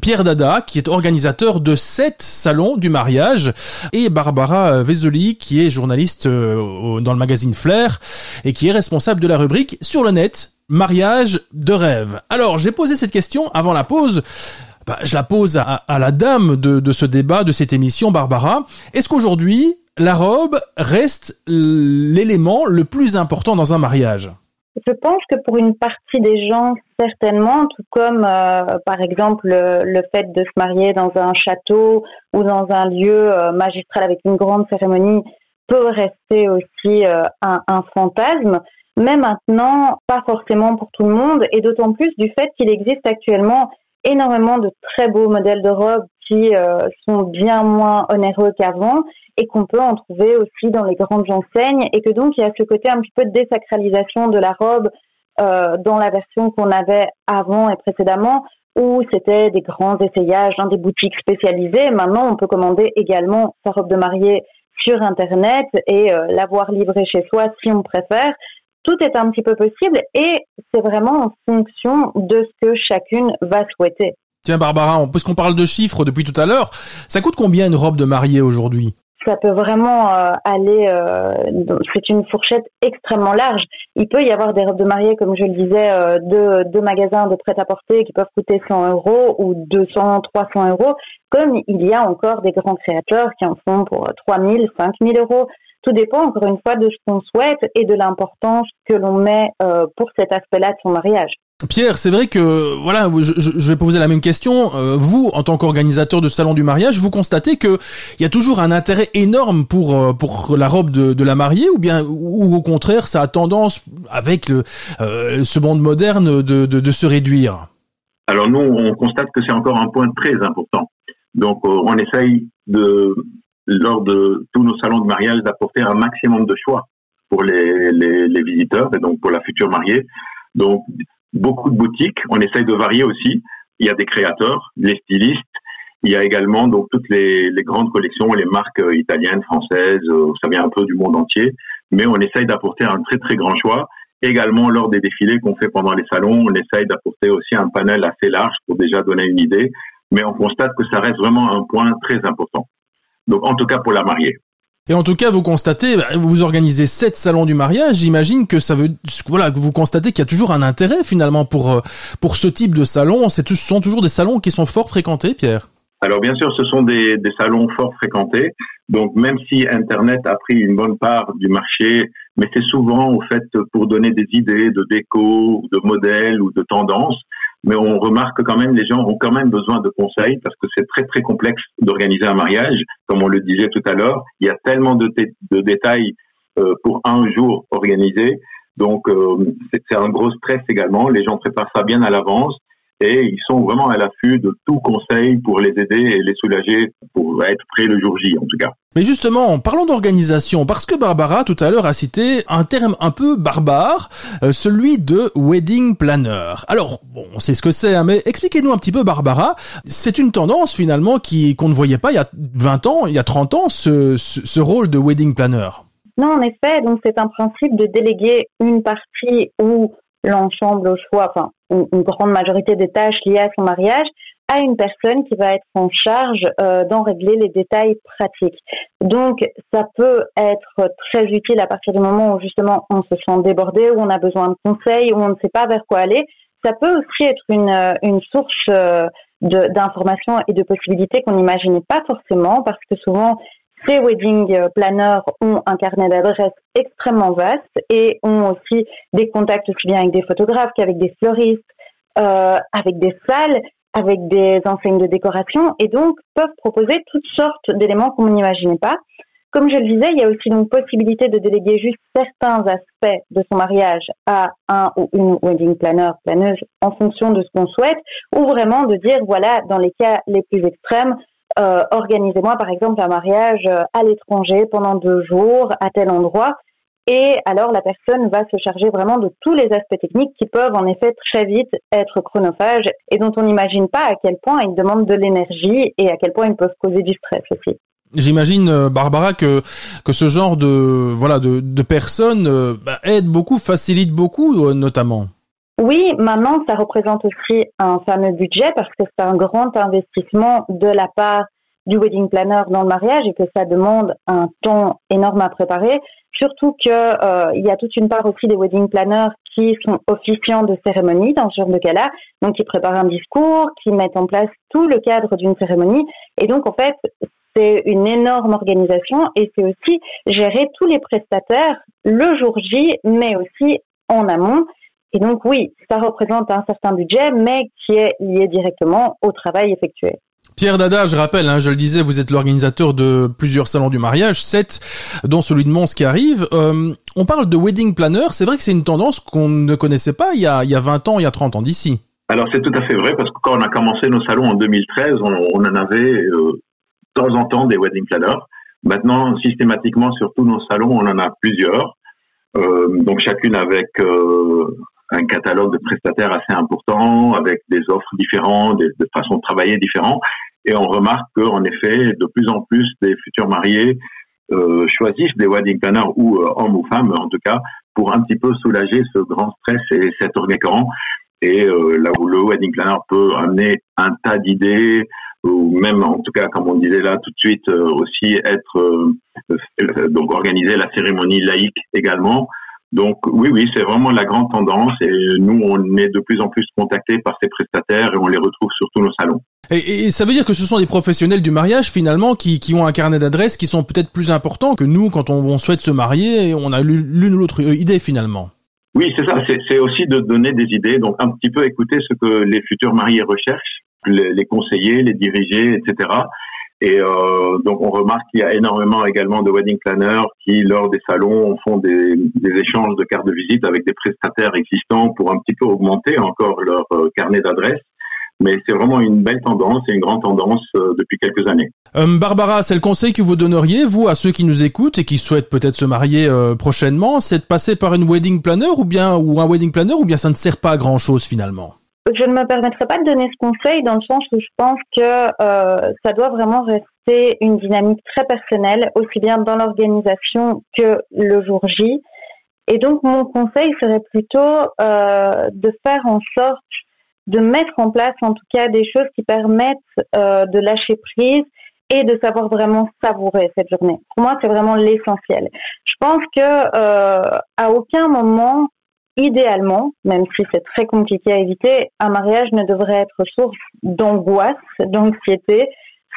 [SPEAKER 2] Pierre Dada, qui est organisateur de sept salons du mariage, et Barbara Vezoli, qui est journaliste euh, dans le magazine Flair et qui est responsable de la rubrique sur le net mariage de rêve. Alors, j'ai posé cette question avant la pause. Bah, je la pose à, la dame de, ce débat, de cette émission, Barbara. Est-ce qu'aujourd'hui, la robe reste l'élément le plus important dans un mariage?
[SPEAKER 4] Je pense que pour une partie des gens, certainement, tout comme euh, par exemple le, fait de se marier dans un château ou dans un lieu euh, magistral avec une grande cérémonie peut rester aussi euh, un fantasme mais maintenant, pas forcément pour tout le monde, et d'autant plus du fait qu'il existe actuellement énormément de très beaux modèles de robes qui euh, sont bien moins onéreux qu'avant et qu'on peut en trouver aussi dans les grandes enseignes et que donc il y a ce côté un petit peu de désacralisation de la robe euh, dans la version qu'on avait avant et précédemment où c'était des grands essayages dans des boutiques spécialisées. Maintenant, on peut commander également sa robe de mariée sur Internet et euh, l'avoir livrée chez soi si on préfère tout est un petit peu possible et c'est vraiment en fonction de ce que chacune va souhaiter.
[SPEAKER 2] Tiens Barbara, puisqu'on parle de chiffres depuis tout à l'heure, ça coûte combien une robe de mariée aujourd'hui?
[SPEAKER 4] Ça peut vraiment euh, aller, euh, c'est une fourchette extrêmement large. Il peut y avoir des robes de mariée, comme je le disais, euh, de, de magasins de prêt-à-porter qui peuvent coûter 100 euros ou 200, 300 euros, comme il y a encore des grands créateurs qui en font pour 3000, 5000 euros. Tout dépend encore une fois de ce qu'on souhaite et de l'importance que l'on met euh, pour cet aspect-là de son mariage.
[SPEAKER 2] Pierre, c'est vrai que voilà, je, je, vais poser la même question. Euh, vous, en tant qu'organisateur de salon du mariage, vous constatez que il y a toujours un intérêt énorme pour euh, pour la robe de, de la mariée, ou bien ou au contraire, ça a tendance avec le, ce monde moderne de, de, de se réduire?
[SPEAKER 3] Alors nous, on constate que c'est encore un point très important. Donc on essaye de lors de tous nos salons de mariage d'apporter un maximum de choix pour les, les, les, visiteurs et donc pour la future mariée. Donc beaucoup de boutiques, on essaye de varier aussi. Il y a des créateurs, les stylistes, il y a également donc toutes les, les grandes collections, les marques euh, italiennes, françaises, euh, ça vient un peu du monde entier, mais on essaye d'apporter un très très grand choix. Également lors des défilés qu'on fait pendant les salons, on essaye d'apporter aussi un panel assez large pour déjà donner une idée, mais on constate que ça reste vraiment un point très important. Donc, en tout cas pour la mariée.
[SPEAKER 2] Et en tout cas, vous constatez, bah, vous organisez sept salons du mariage. J'imagine que ça veut, voilà, que vous constatez qu'il y a toujours un intérêt finalement pour euh, pour ce type de salon. Ce sont toujours des salons qui sont fort fréquentés, Pierre.
[SPEAKER 3] Alors bien sûr, ce sont des, des salons fort fréquentés. Donc même si Internet a pris une bonne part du marché, mais c'est souvent au fait pour donner des idées de déco, de modèles ou de tendances mais on remarque quand même les gens ont quand même besoin de conseils parce que c'est très très complexe d'organiser un mariage, comme on le disait tout à l'heure. Il y a tellement de, détails euh, pour un jour organisé, donc euh, c'est un gros stress également. Les gens préparent ça bien à l'avance et ils sont vraiment à l'affût de tout conseil pour les aider et les soulager pour être prêts le jour J en tout cas.
[SPEAKER 2] Mais justement, parlons d'organisation, parce que Barbara tout à l'heure a cité un terme un peu barbare, euh, celui de wedding planner. Alors, bon, on sait ce que c'est, hein, mais expliquez-nous un petit peu Barbara. C'est une tendance finalement qui qu'on ne voyait pas il y a 20 ans, il y a 30 ans, ce, ce, rôle de wedding planner.
[SPEAKER 4] Non, en effet, donc c'est un principe de déléguer une partie ou l'ensemble au choix, enfin une, grande majorité des tâches liées à son mariage à une personne qui va être en charge euh, d'en régler les détails pratiques. Donc, ça peut être très utile à partir du moment où justement on se sent débordé, où on a besoin de conseils, où on ne sait pas vers quoi aller. Ça peut aussi être une, euh, une source euh, d'informations et de possibilités qu'on n'imaginait pas forcément, parce que souvent ces wedding planners ont un carnet d'adresses extrêmement vaste et ont aussi des contacts aussi bien avec des photographes qu'avec des fleuristes, euh, avec des salles, avec des enseignes de décoration et donc peuvent proposer toutes sortes d'éléments qu'on n'imaginait pas. Comme je le disais, il y a aussi donc possibilité de déléguer juste certains aspects de son mariage à un ou une wedding planner, planeuse, en fonction de ce qu'on souhaite, ou vraiment de dire, voilà, dans les cas les plus extrêmes, euh, organisez-moi par exemple un mariage euh, à l'étranger pendant deux jours à tel endroit. Et alors la personne va se charger vraiment de tous les aspects techniques qui peuvent en effet très vite être chronophages et dont on n'imagine pas à quel point ils demandent de l'énergie et à quel point ils peuvent causer du stress aussi.
[SPEAKER 2] J'imagine, euh, Barbara, que que ce genre de voilà de, personnes bah, aide beaucoup, facilite beaucoup, notamment.
[SPEAKER 4] Oui, maintenant, ça représente aussi un fameux budget parce que c'est un grand investissement de la part du wedding planner dans le mariage et que ça demande un temps énorme à préparer. Surtout que euh, il y a toute une part aussi des wedding planners qui sont officiants de cérémonie dans ce genre de cas-là, donc qui préparent un discours, qui mettent en place tout le cadre d'une cérémonie. Et donc en fait, c'est une énorme organisation et c'est aussi gérer tous les prestataires le jour J, mais aussi en amont. Et donc oui, ça représente un certain budget, mais qui est lié directement au travail effectué.
[SPEAKER 2] Pierre Dada, je rappelle, hein, je le disais, vous êtes l'organisateur de plusieurs salons du mariage, sept, dont celui de Mons qui arrive. Euh, on parle de wedding planner, c'est vrai que c'est une tendance qu'on ne connaissait pas il y a, il y a 20 ans, il y a 30 ans d'ici.
[SPEAKER 3] Alors c'est tout à fait vrai, parce que quand on a commencé nos salons en 2013, on, on en avait euh, de temps en temps des wedding planners. Maintenant, systématiquement, sur tous nos salons, on en a plusieurs. Euh, donc chacune avec euh, un catalogue de prestataires assez important, avec des offres différentes, des, des façons de travailler différentes. Et on remarque qu'en effet, de plus en plus des futurs mariés euh, choisissent des wedding planners ou euh, hommes ou femmes en tout cas pour un petit peu soulager ce grand stress et cet orgueil Et euh, là où le wedding planner peut amener un tas d'idées ou même en tout cas comme on disait là tout de suite euh, aussi être euh, donc organiser la cérémonie laïque également donc oui, oui, c'est vraiment la grande tendance et nous, on est de plus en plus contactés par ces prestataires et on les retrouve sur tous nos salons.
[SPEAKER 2] Et, ça veut dire que ce sont des professionnels du mariage finalement qui, qui ont un carnet d'adresses qui sont peut-être plus importants que nous quand on, souhaite se marier et on a l'une ou l'autre idée finalement.
[SPEAKER 3] Oui, c'est ça. C'est aussi de donner des idées, donc un petit peu écouter ce que les futurs mariés recherchent, les, les conseiller, les diriger, etc. Et euh, donc on remarque qu'il y a énormément également de wedding planners qui, lors des salons, font des, échanges de cartes de visite avec des prestataires existants pour un petit peu augmenter encore leur euh, carnet d'adresses. Mais c'est vraiment une belle tendance et une grande tendance euh, depuis quelques années.
[SPEAKER 2] Euh, Barbara, c'est le conseil que vous donneriez, vous, à ceux qui nous écoutent et qui souhaitent peut-être se marier prochainement, c'est de passer par une wedding planner ou bien ou un wedding planner ou bien ça ne sert pas à grand chose finalement?
[SPEAKER 4] Je ne me permettrai pas de donner ce conseil dans le sens où je pense que euh, ça doit vraiment rester une dynamique très personnelle, aussi bien dans l'organisation que le jour J. Et donc mon conseil serait plutôt euh, de faire en sorte de mettre en place en tout cas des choses qui permettent euh, de lâcher prise et de savoir vraiment savourer cette journée. Pour moi, c'est vraiment l'essentiel. Je pense que euh, à aucun moment idéalement, même si c'est très compliqué à éviter, un mariage ne devrait être source d'angoisse, d'anxiété,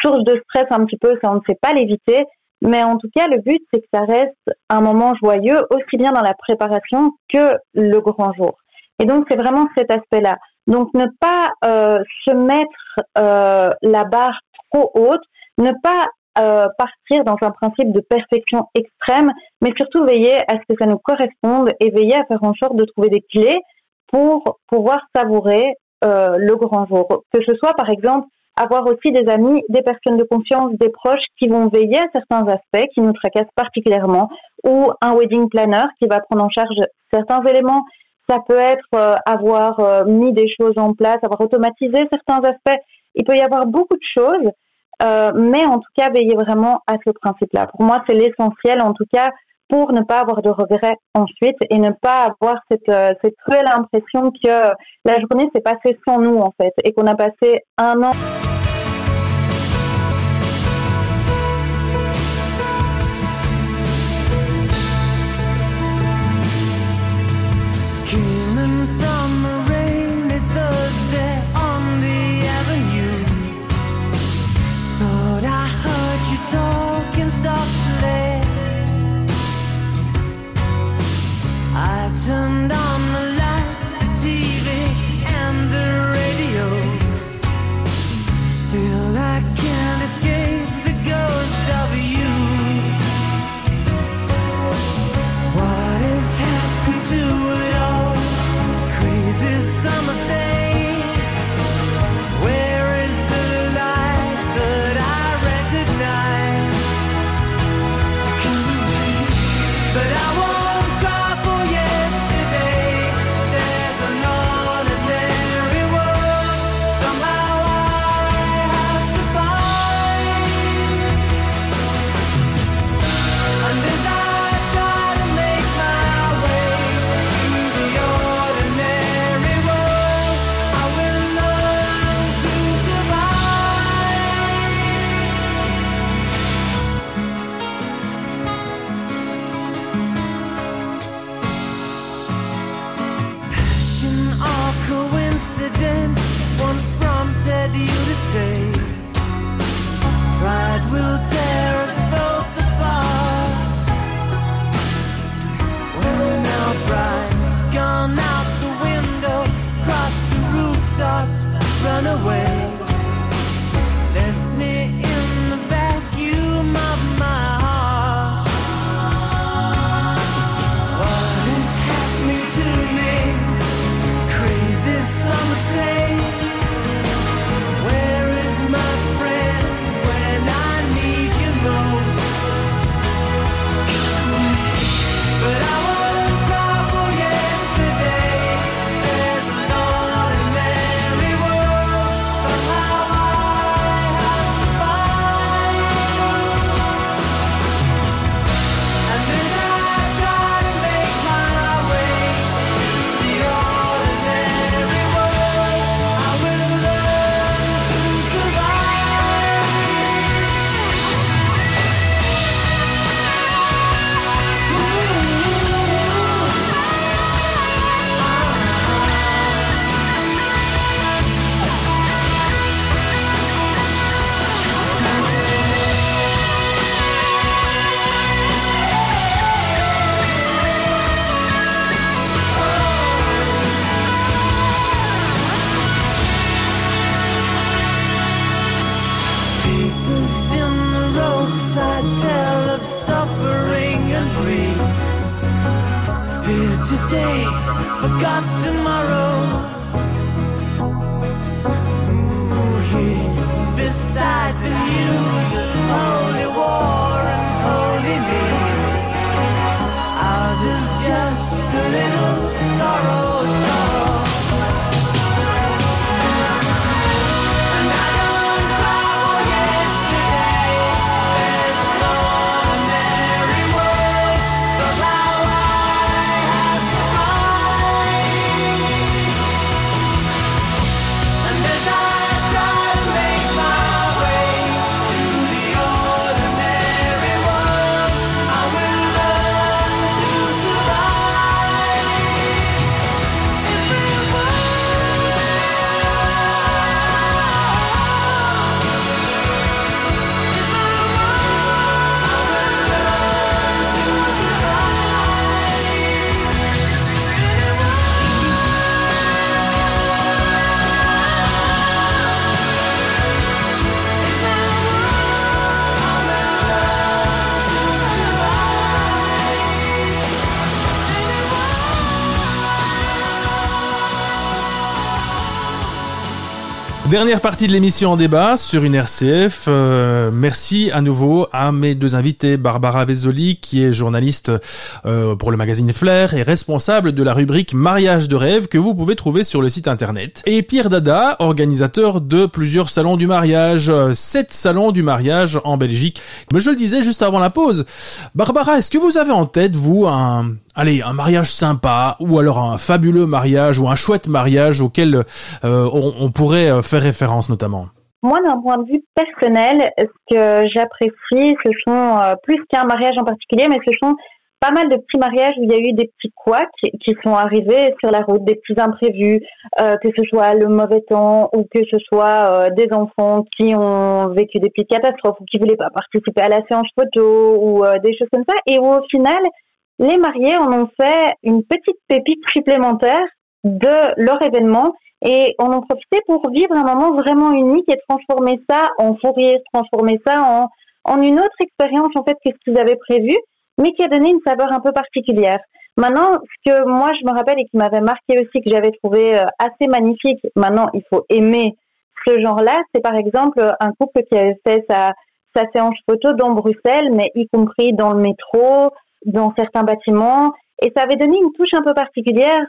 [SPEAKER 4] source de stress un petit peu, ça on ne sait pas l'éviter. Mais en tout cas, le but, c'est que ça reste un moment joyeux, aussi bien dans la préparation que le grand jour. Et donc, c'est vraiment cet aspect-là. Donc, ne pas euh, se mettre euh, la barre trop haute, ne pas euh, partir dans un principe de perfection extrême, mais surtout veiller à ce que ça nous corresponde et veiller à faire en sorte de trouver des clés pour pouvoir savourer euh, le grand jour. Que ce soit par exemple avoir aussi des amis, des personnes de confiance, des proches qui vont veiller à certains aspects qui nous tracassent particulièrement, ou un wedding planner qui va prendre en charge certains éléments. Ça peut être euh, avoir mis des choses en place, avoir automatisé certains aspects. Il peut y avoir beaucoup de choses euh, mais en tout cas, veiller vraiment à ce principe-là. Pour moi, c'est l'essentiel, en tout cas, pour ne pas avoir de regrets ensuite et ne pas avoir cette, euh, cette cruelle impression que la journée s'est passée sans nous, en fait, et qu'on a passé un an.
[SPEAKER 5] Premonition or coincidence once prompted you to stay. Pride will tear us both apart. When our pride's gone out the window, cross the rooftops, run away. Fear today, forgot tomorrow. Ooh, here, beside the music. of.
[SPEAKER 2] Dernière partie de l'émission en débat sur une RCF. Euh, merci à nouveau à mes deux invités, Barbara Vezoli, qui est journaliste euh, pour le magazine Flair et responsable de la rubrique Mariage de rêve que vous pouvez trouver sur le site internet. Et Pierre Dada, organisateur de plusieurs salons du mariage, euh, sept salons du mariage en Belgique. Mais je le disais juste avant la pause. Barbara, est-ce que vous avez en tête, vous, un, allez, un mariage sympa, ou alors un fabuleux mariage, ou un chouette mariage auquel euh, on, pourrait euh, faire référence notamment.
[SPEAKER 4] Moi, d'un point de vue personnel, ce que j'apprécie, ce sont euh, plus qu'un mariage en particulier, mais ce sont pas mal de petits mariages où il y a eu des petits couacs qui sont arrivés sur la route, des petits imprévus, que ce soit le mauvais temps ou que ce soit des enfants qui ont vécu des petites catastrophes ou qui voulaient pas participer à la séance photo ou des choses comme ça, et où au final, les mariés en ont fait une petite pépite supplémentaire de leur événement et on en profité pour vivre un moment vraiment unique et transformer ça en fou transformer ça en, une autre expérience en fait que ce qu'ils avaient prévu, mais qui a donné une saveur un peu particulière. Maintenant, ce que moi je me rappelle et qui m'avait marqué aussi, que j'avais trouvé euh, assez magnifique, maintenant il faut aimer ce genre-là, c'est par exemple un couple qui avait fait sa séance photo dans Bruxelles, mais y compris dans le métro, dans certains bâtiments. Et ça avait donné une touche un peu particulière.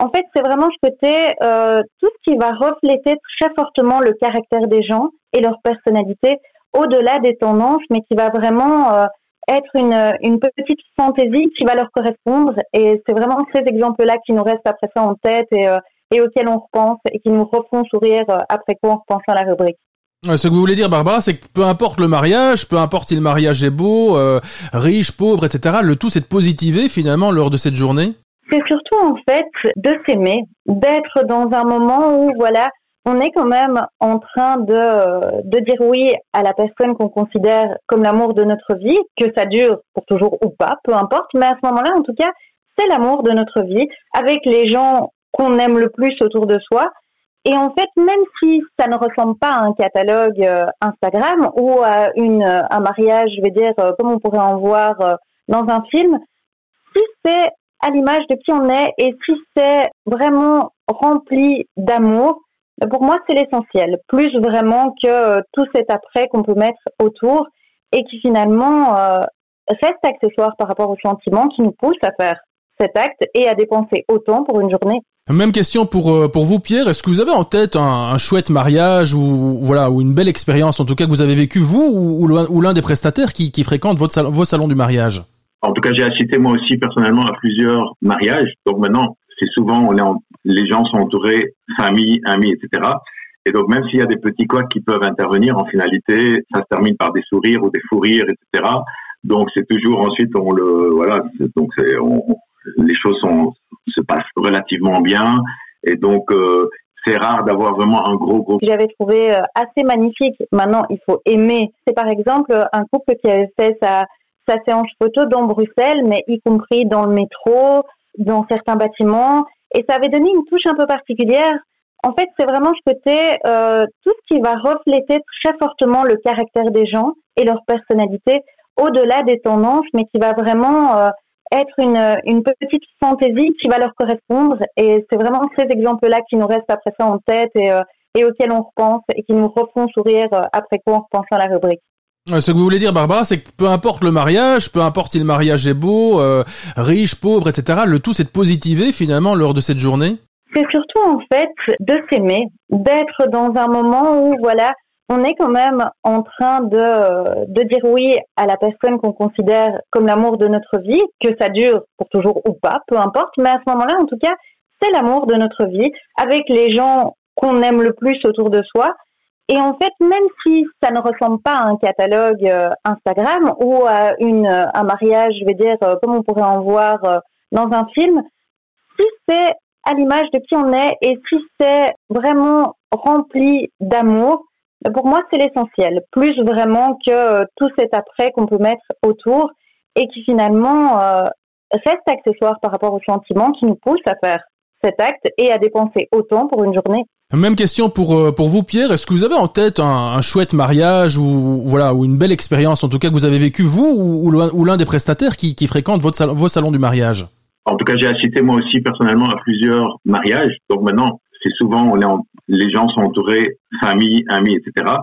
[SPEAKER 4] En fait, c'est vraiment ce côté, euh, tout ce qui va refléter très fortement le caractère des gens et leur personnalité au-delà des tendances, mais qui va vraiment euh, être une, une petite fantaisie qui va leur correspondre. Et c'est vraiment ces exemples-là qui nous restent après ça en tête et, euh, et auxquels on repense et qui nous refont sourire euh, après quoi en repensant à la rubrique.
[SPEAKER 2] Ce que vous voulez dire, Barbara, c'est que peu importe le mariage, peu importe si le mariage est beau, euh, riche, pauvre, etc., le tout c'est de positiver finalement lors de cette journée
[SPEAKER 4] C'est surtout en fait de s'aimer, d'être dans un moment où voilà, on est quand même en train de, de dire oui à la personne qu'on considère comme l'amour de notre vie, que ça dure pour toujours ou pas, peu importe, mais à ce moment-là, en tout cas, c'est l'amour de notre vie, avec les gens qu'on aime le plus autour de soi. Et en fait, même si ça ne ressemble pas à un catalogue euh, Instagram ou à une, un mariage, je vais dire, euh, comme on pourrait en voir euh, dans un film, si c'est à l'image de qui on est et si c'est vraiment rempli d'amour, pour moi, c'est l'essentiel. Plus vraiment que tout cet après qu'on peut mettre autour et qui finalement reste accessoire par rapport aux sentiments qui nous poussent à faire cet acte et à dépenser autant pour une journée.
[SPEAKER 2] Même question pour euh, pour vous Pierre, est-ce que vous avez en tête un, chouette mariage ou voilà ou une belle expérience en tout cas que vous avez vécu vous ou, l'un des prestataires qui, fréquentent votre salon, vos salons du mariage?
[SPEAKER 3] En tout cas, j'ai assisté moi aussi personnellement à plusieurs mariages. Donc maintenant, c'est souvent on est les gens sont entourés famille, amis, etc. Et donc même s'il y a des petits quoi qui peuvent intervenir, en finalité, ça se termine par des sourires ou des fous rires, etc. Donc c'est toujours ensuite on le voilà donc c'est les choses se passent relativement bien. Et donc, euh, c'est rare d'avoir vraiment un gros groupe.
[SPEAKER 4] J'avais trouvé euh, assez magnifique. Maintenant, il faut aimer. C'est par exemple un couple qui avait fait sa, séance photo dans Bruxelles, mais y compris dans le métro, dans certains bâtiments. Et ça avait donné une touche un peu particulière. En fait, c'est vraiment ce côté, euh, tout ce qui va refléter très fortement le caractère des gens et leur personnalité, au-delà des tendances, mais qui va vraiment euh, être une, une petite fantaisie qui va leur correspondre. Et c'est vraiment ces exemples-là qui nous restent après ça en tête et, euh, et auxquels on repense et qui nous refont sourire euh, après quoi on repense à la rubrique.
[SPEAKER 2] Ce que vous voulez dire, Barbara, c'est que peu importe le mariage, peu importe si le mariage est beau, euh, riche, pauvre, etc., le tout c'est de positiver finalement lors de cette journée?
[SPEAKER 4] C'est surtout en fait de s'aimer, d'être dans un moment où voilà, on est quand même en train de, de dire oui à la personne qu'on considère comme l'amour de notre vie, que ça dure pour toujours ou pas, peu importe, mais à ce moment-là, en tout cas, c'est l'amour de notre vie, avec les gens qu'on aime le plus autour de soi. Et en fait, même si ça ne ressemble pas à un catalogue euh, Instagram ou à une, un mariage, je vais dire, euh, comme on pourrait en voir euh, dans un film, si c'est à l'image de qui on est et si c'est vraiment rempli d'amour, pour moi, c'est l'essentiel. Plus vraiment que euh, tout cet après qu'on peut mettre autour et qui finalement euh, reste accessoire par rapport aux sentiments qui nous poussent à faire cet acte et à dépenser autant pour une journée.
[SPEAKER 2] Même question pour euh, pour vous Pierre, est-ce que vous avez en tête un, chouette mariage ou voilà ou une belle expérience en tout cas que vous avez vécu vous ou, ou l'un des prestataires qui, qui fréquentent votre vos salons du mariage?
[SPEAKER 3] En tout cas, j'ai assisté moi aussi personnellement à plusieurs mariages. Donc maintenant, c'est souvent on est en, les gens sont entourés, famille, amis, etc.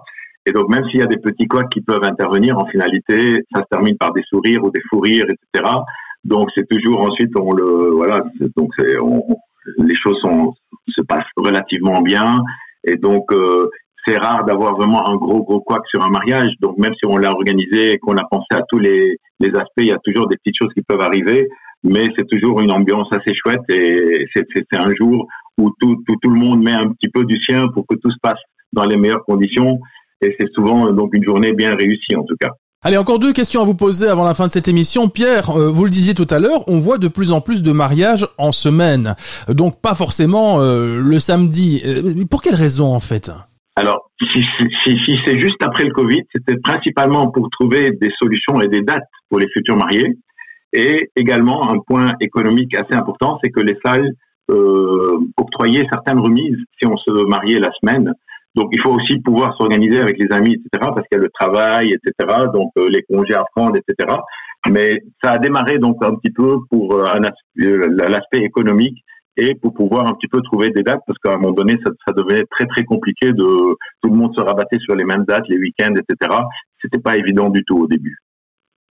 [SPEAKER 3] Et donc même s'il y a des petits couacs qui peuvent intervenir, en finalité, ça se termine par des sourires ou des fous rires, etc. Donc c'est toujours ensuite on le voilà, donc c'est les choses sont, se passent relativement bien et donc euh, c'est rare d'avoir vraiment un gros gros couac sur un mariage. Donc même si on l'a organisé et qu'on a pensé à tous les, les aspects, il y a toujours des petites choses qui peuvent arriver mais c'est toujours une ambiance assez chouette et c'est un jour où tout, tout, tout, le monde met un petit peu du sien pour que tout se passe dans les meilleures conditions et c'est souvent donc une journée bien réussie en tout cas.
[SPEAKER 2] Allez, encore deux questions à vous poser avant la fin de cette émission. Pierre, euh, vous le disiez tout à l'heure, on voit de plus en plus de mariages en semaine. Donc pas forcément euh, le samedi. Euh, pour quelle raison en fait?
[SPEAKER 3] Alors, si, si, si c'est juste après le Covid, c'était principalement pour trouver des solutions et des dates pour les futurs mariés. Et également, un point économique assez important, c'est que les salles euh, octroyaient certaines remises si on se mariait la semaine. Donc, il faut aussi pouvoir s'organiser avec les amis, etc., parce qu'il y a le travail, etc., donc euh, les congés à prendre, etc. Mais ça a démarré donc un petit peu pour euh, euh, l'aspect économique et pour pouvoir un petit peu trouver des dates, parce qu'à un moment donné, ça, ça devenait très très compliqué de tout le monde se rabattait sur les mêmes dates, les week-ends, etc. C'était pas évident du tout au début.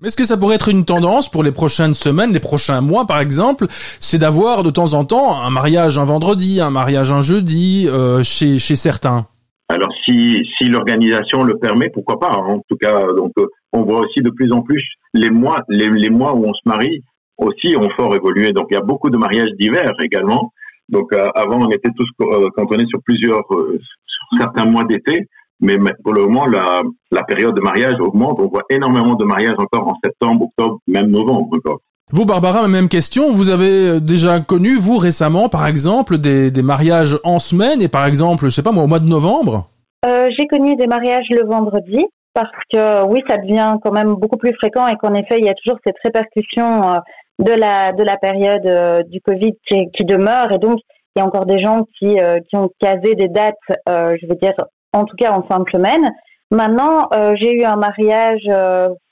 [SPEAKER 2] Est-ce que ça pourrait être une tendance pour les prochaines semaines, les prochains mois par exemple, c'est d'avoir de temps en temps un mariage un vendredi, un mariage un jeudi euh, chez, chez certains?
[SPEAKER 3] Alors si, si l'organisation le permet, pourquoi pas hein. En tout cas, donc euh, on voit aussi de plus en plus les mois, les, les mois où on se marie aussi ont fort évolué. Donc il y a beaucoup de mariages d'hiver également. Donc euh, avant on était tous cantonnés sur plusieurs, sur certains mois d'été. Mais pour le moment, la, la période de mariage augmente. On voit énormément de mariages encore en septembre, octobre, même novembre encore.
[SPEAKER 2] Vous, Barbara, même question. Vous avez déjà connu, vous, récemment, par exemple, des, des mariages en semaine et par exemple, je sais pas moi, au mois de novembre?
[SPEAKER 4] Euh, J'ai connu des mariages le vendredi parce que oui, ça devient quand même beaucoup plus fréquent et qu'en effet, il y a toujours cette répercussion euh, de la de la période euh, du Covid qui, qui, demeure et donc il y a encore des gens qui euh, qui ont casé des dates, je veux dire en tout cas en fin de semaine. Maintenant, j'ai eu un mariage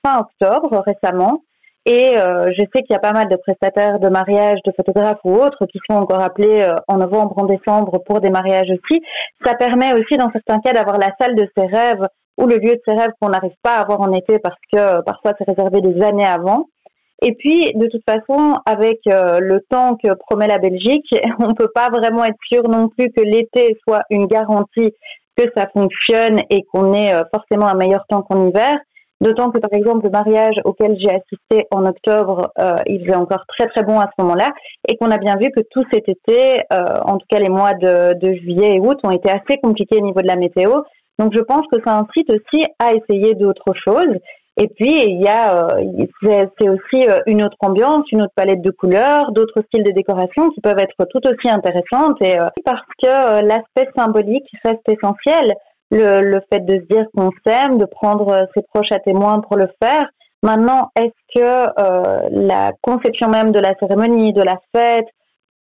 [SPEAKER 4] fin octobre récemment et je sais qu'il y a pas mal de prestataires de mariage, de photographes ou autres qui sont encore appelés en novembre, en décembre pour des mariages aussi. Ça permet aussi dans certains cas d'avoir la salle de ses rêves ou le lieu de ses rêves qu'on n'arrive pas à avoir en été parce que euh, parfois c'est réservé des années avant. Et puis, de toute façon, avec euh, le temps que promet la Belgique, on ne peut pas vraiment être sûr non plus que l'été soit une garantie que ça fonctionne et qu'on ait euh, forcément un meilleur temps qu'en hiver. D'autant que, par exemple, le mariage auquel j'ai assisté en octobre, il faisait encore très très bon à ce moment-là, et qu'on a bien vu que tout cet été, en tout cas les mois de, de juillet et août, ont été assez compliqués au niveau de la météo. Donc je pense que ça incite aussi à essayer d'autres choses. Et puis il y a, euh, c'est aussi euh, une autre ambiance, une autre palette de couleurs, d'autres styles de décoration qui peuvent être tout aussi intéressantes. Et euh, parce que l'aspect symbolique reste essentiel, le, le fait de se dire qu'on s'aime, de prendre ses proches à témoin pour le faire. Maintenant, est-ce que la conception même de la cérémonie, de la fête,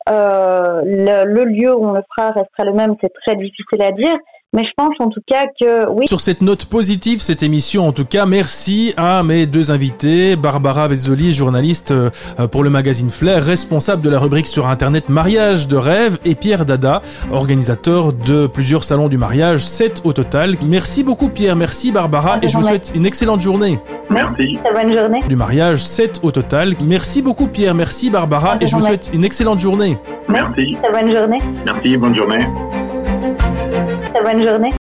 [SPEAKER 4] le, le, lieu où on le fera restera le même, c'est très difficile à dire. Mais je pense en tout cas que oui.
[SPEAKER 2] Sur cette note positive, cette émission, en tout cas, merci à mes deux invités, Barbara Vezzoli, journaliste euh, pour le magazine Flair, responsable de la rubrique sur Internet Mariage de rêve, et Pierre Dada, organisateur de plusieurs salons du mariage, 7 au total. Merci beaucoup Pierre, merci Barbara, et je vous souhaite une excellente journée.
[SPEAKER 3] Merci.
[SPEAKER 4] Très bonne journée.
[SPEAKER 2] Du mariage, 7 au total. Merci beaucoup Pierre, merci Barbara, et je vous souhaite une excellente journée.
[SPEAKER 3] Merci.
[SPEAKER 4] Très bonne journée.
[SPEAKER 3] Merci, bonne journée
[SPEAKER 4] bonne journée.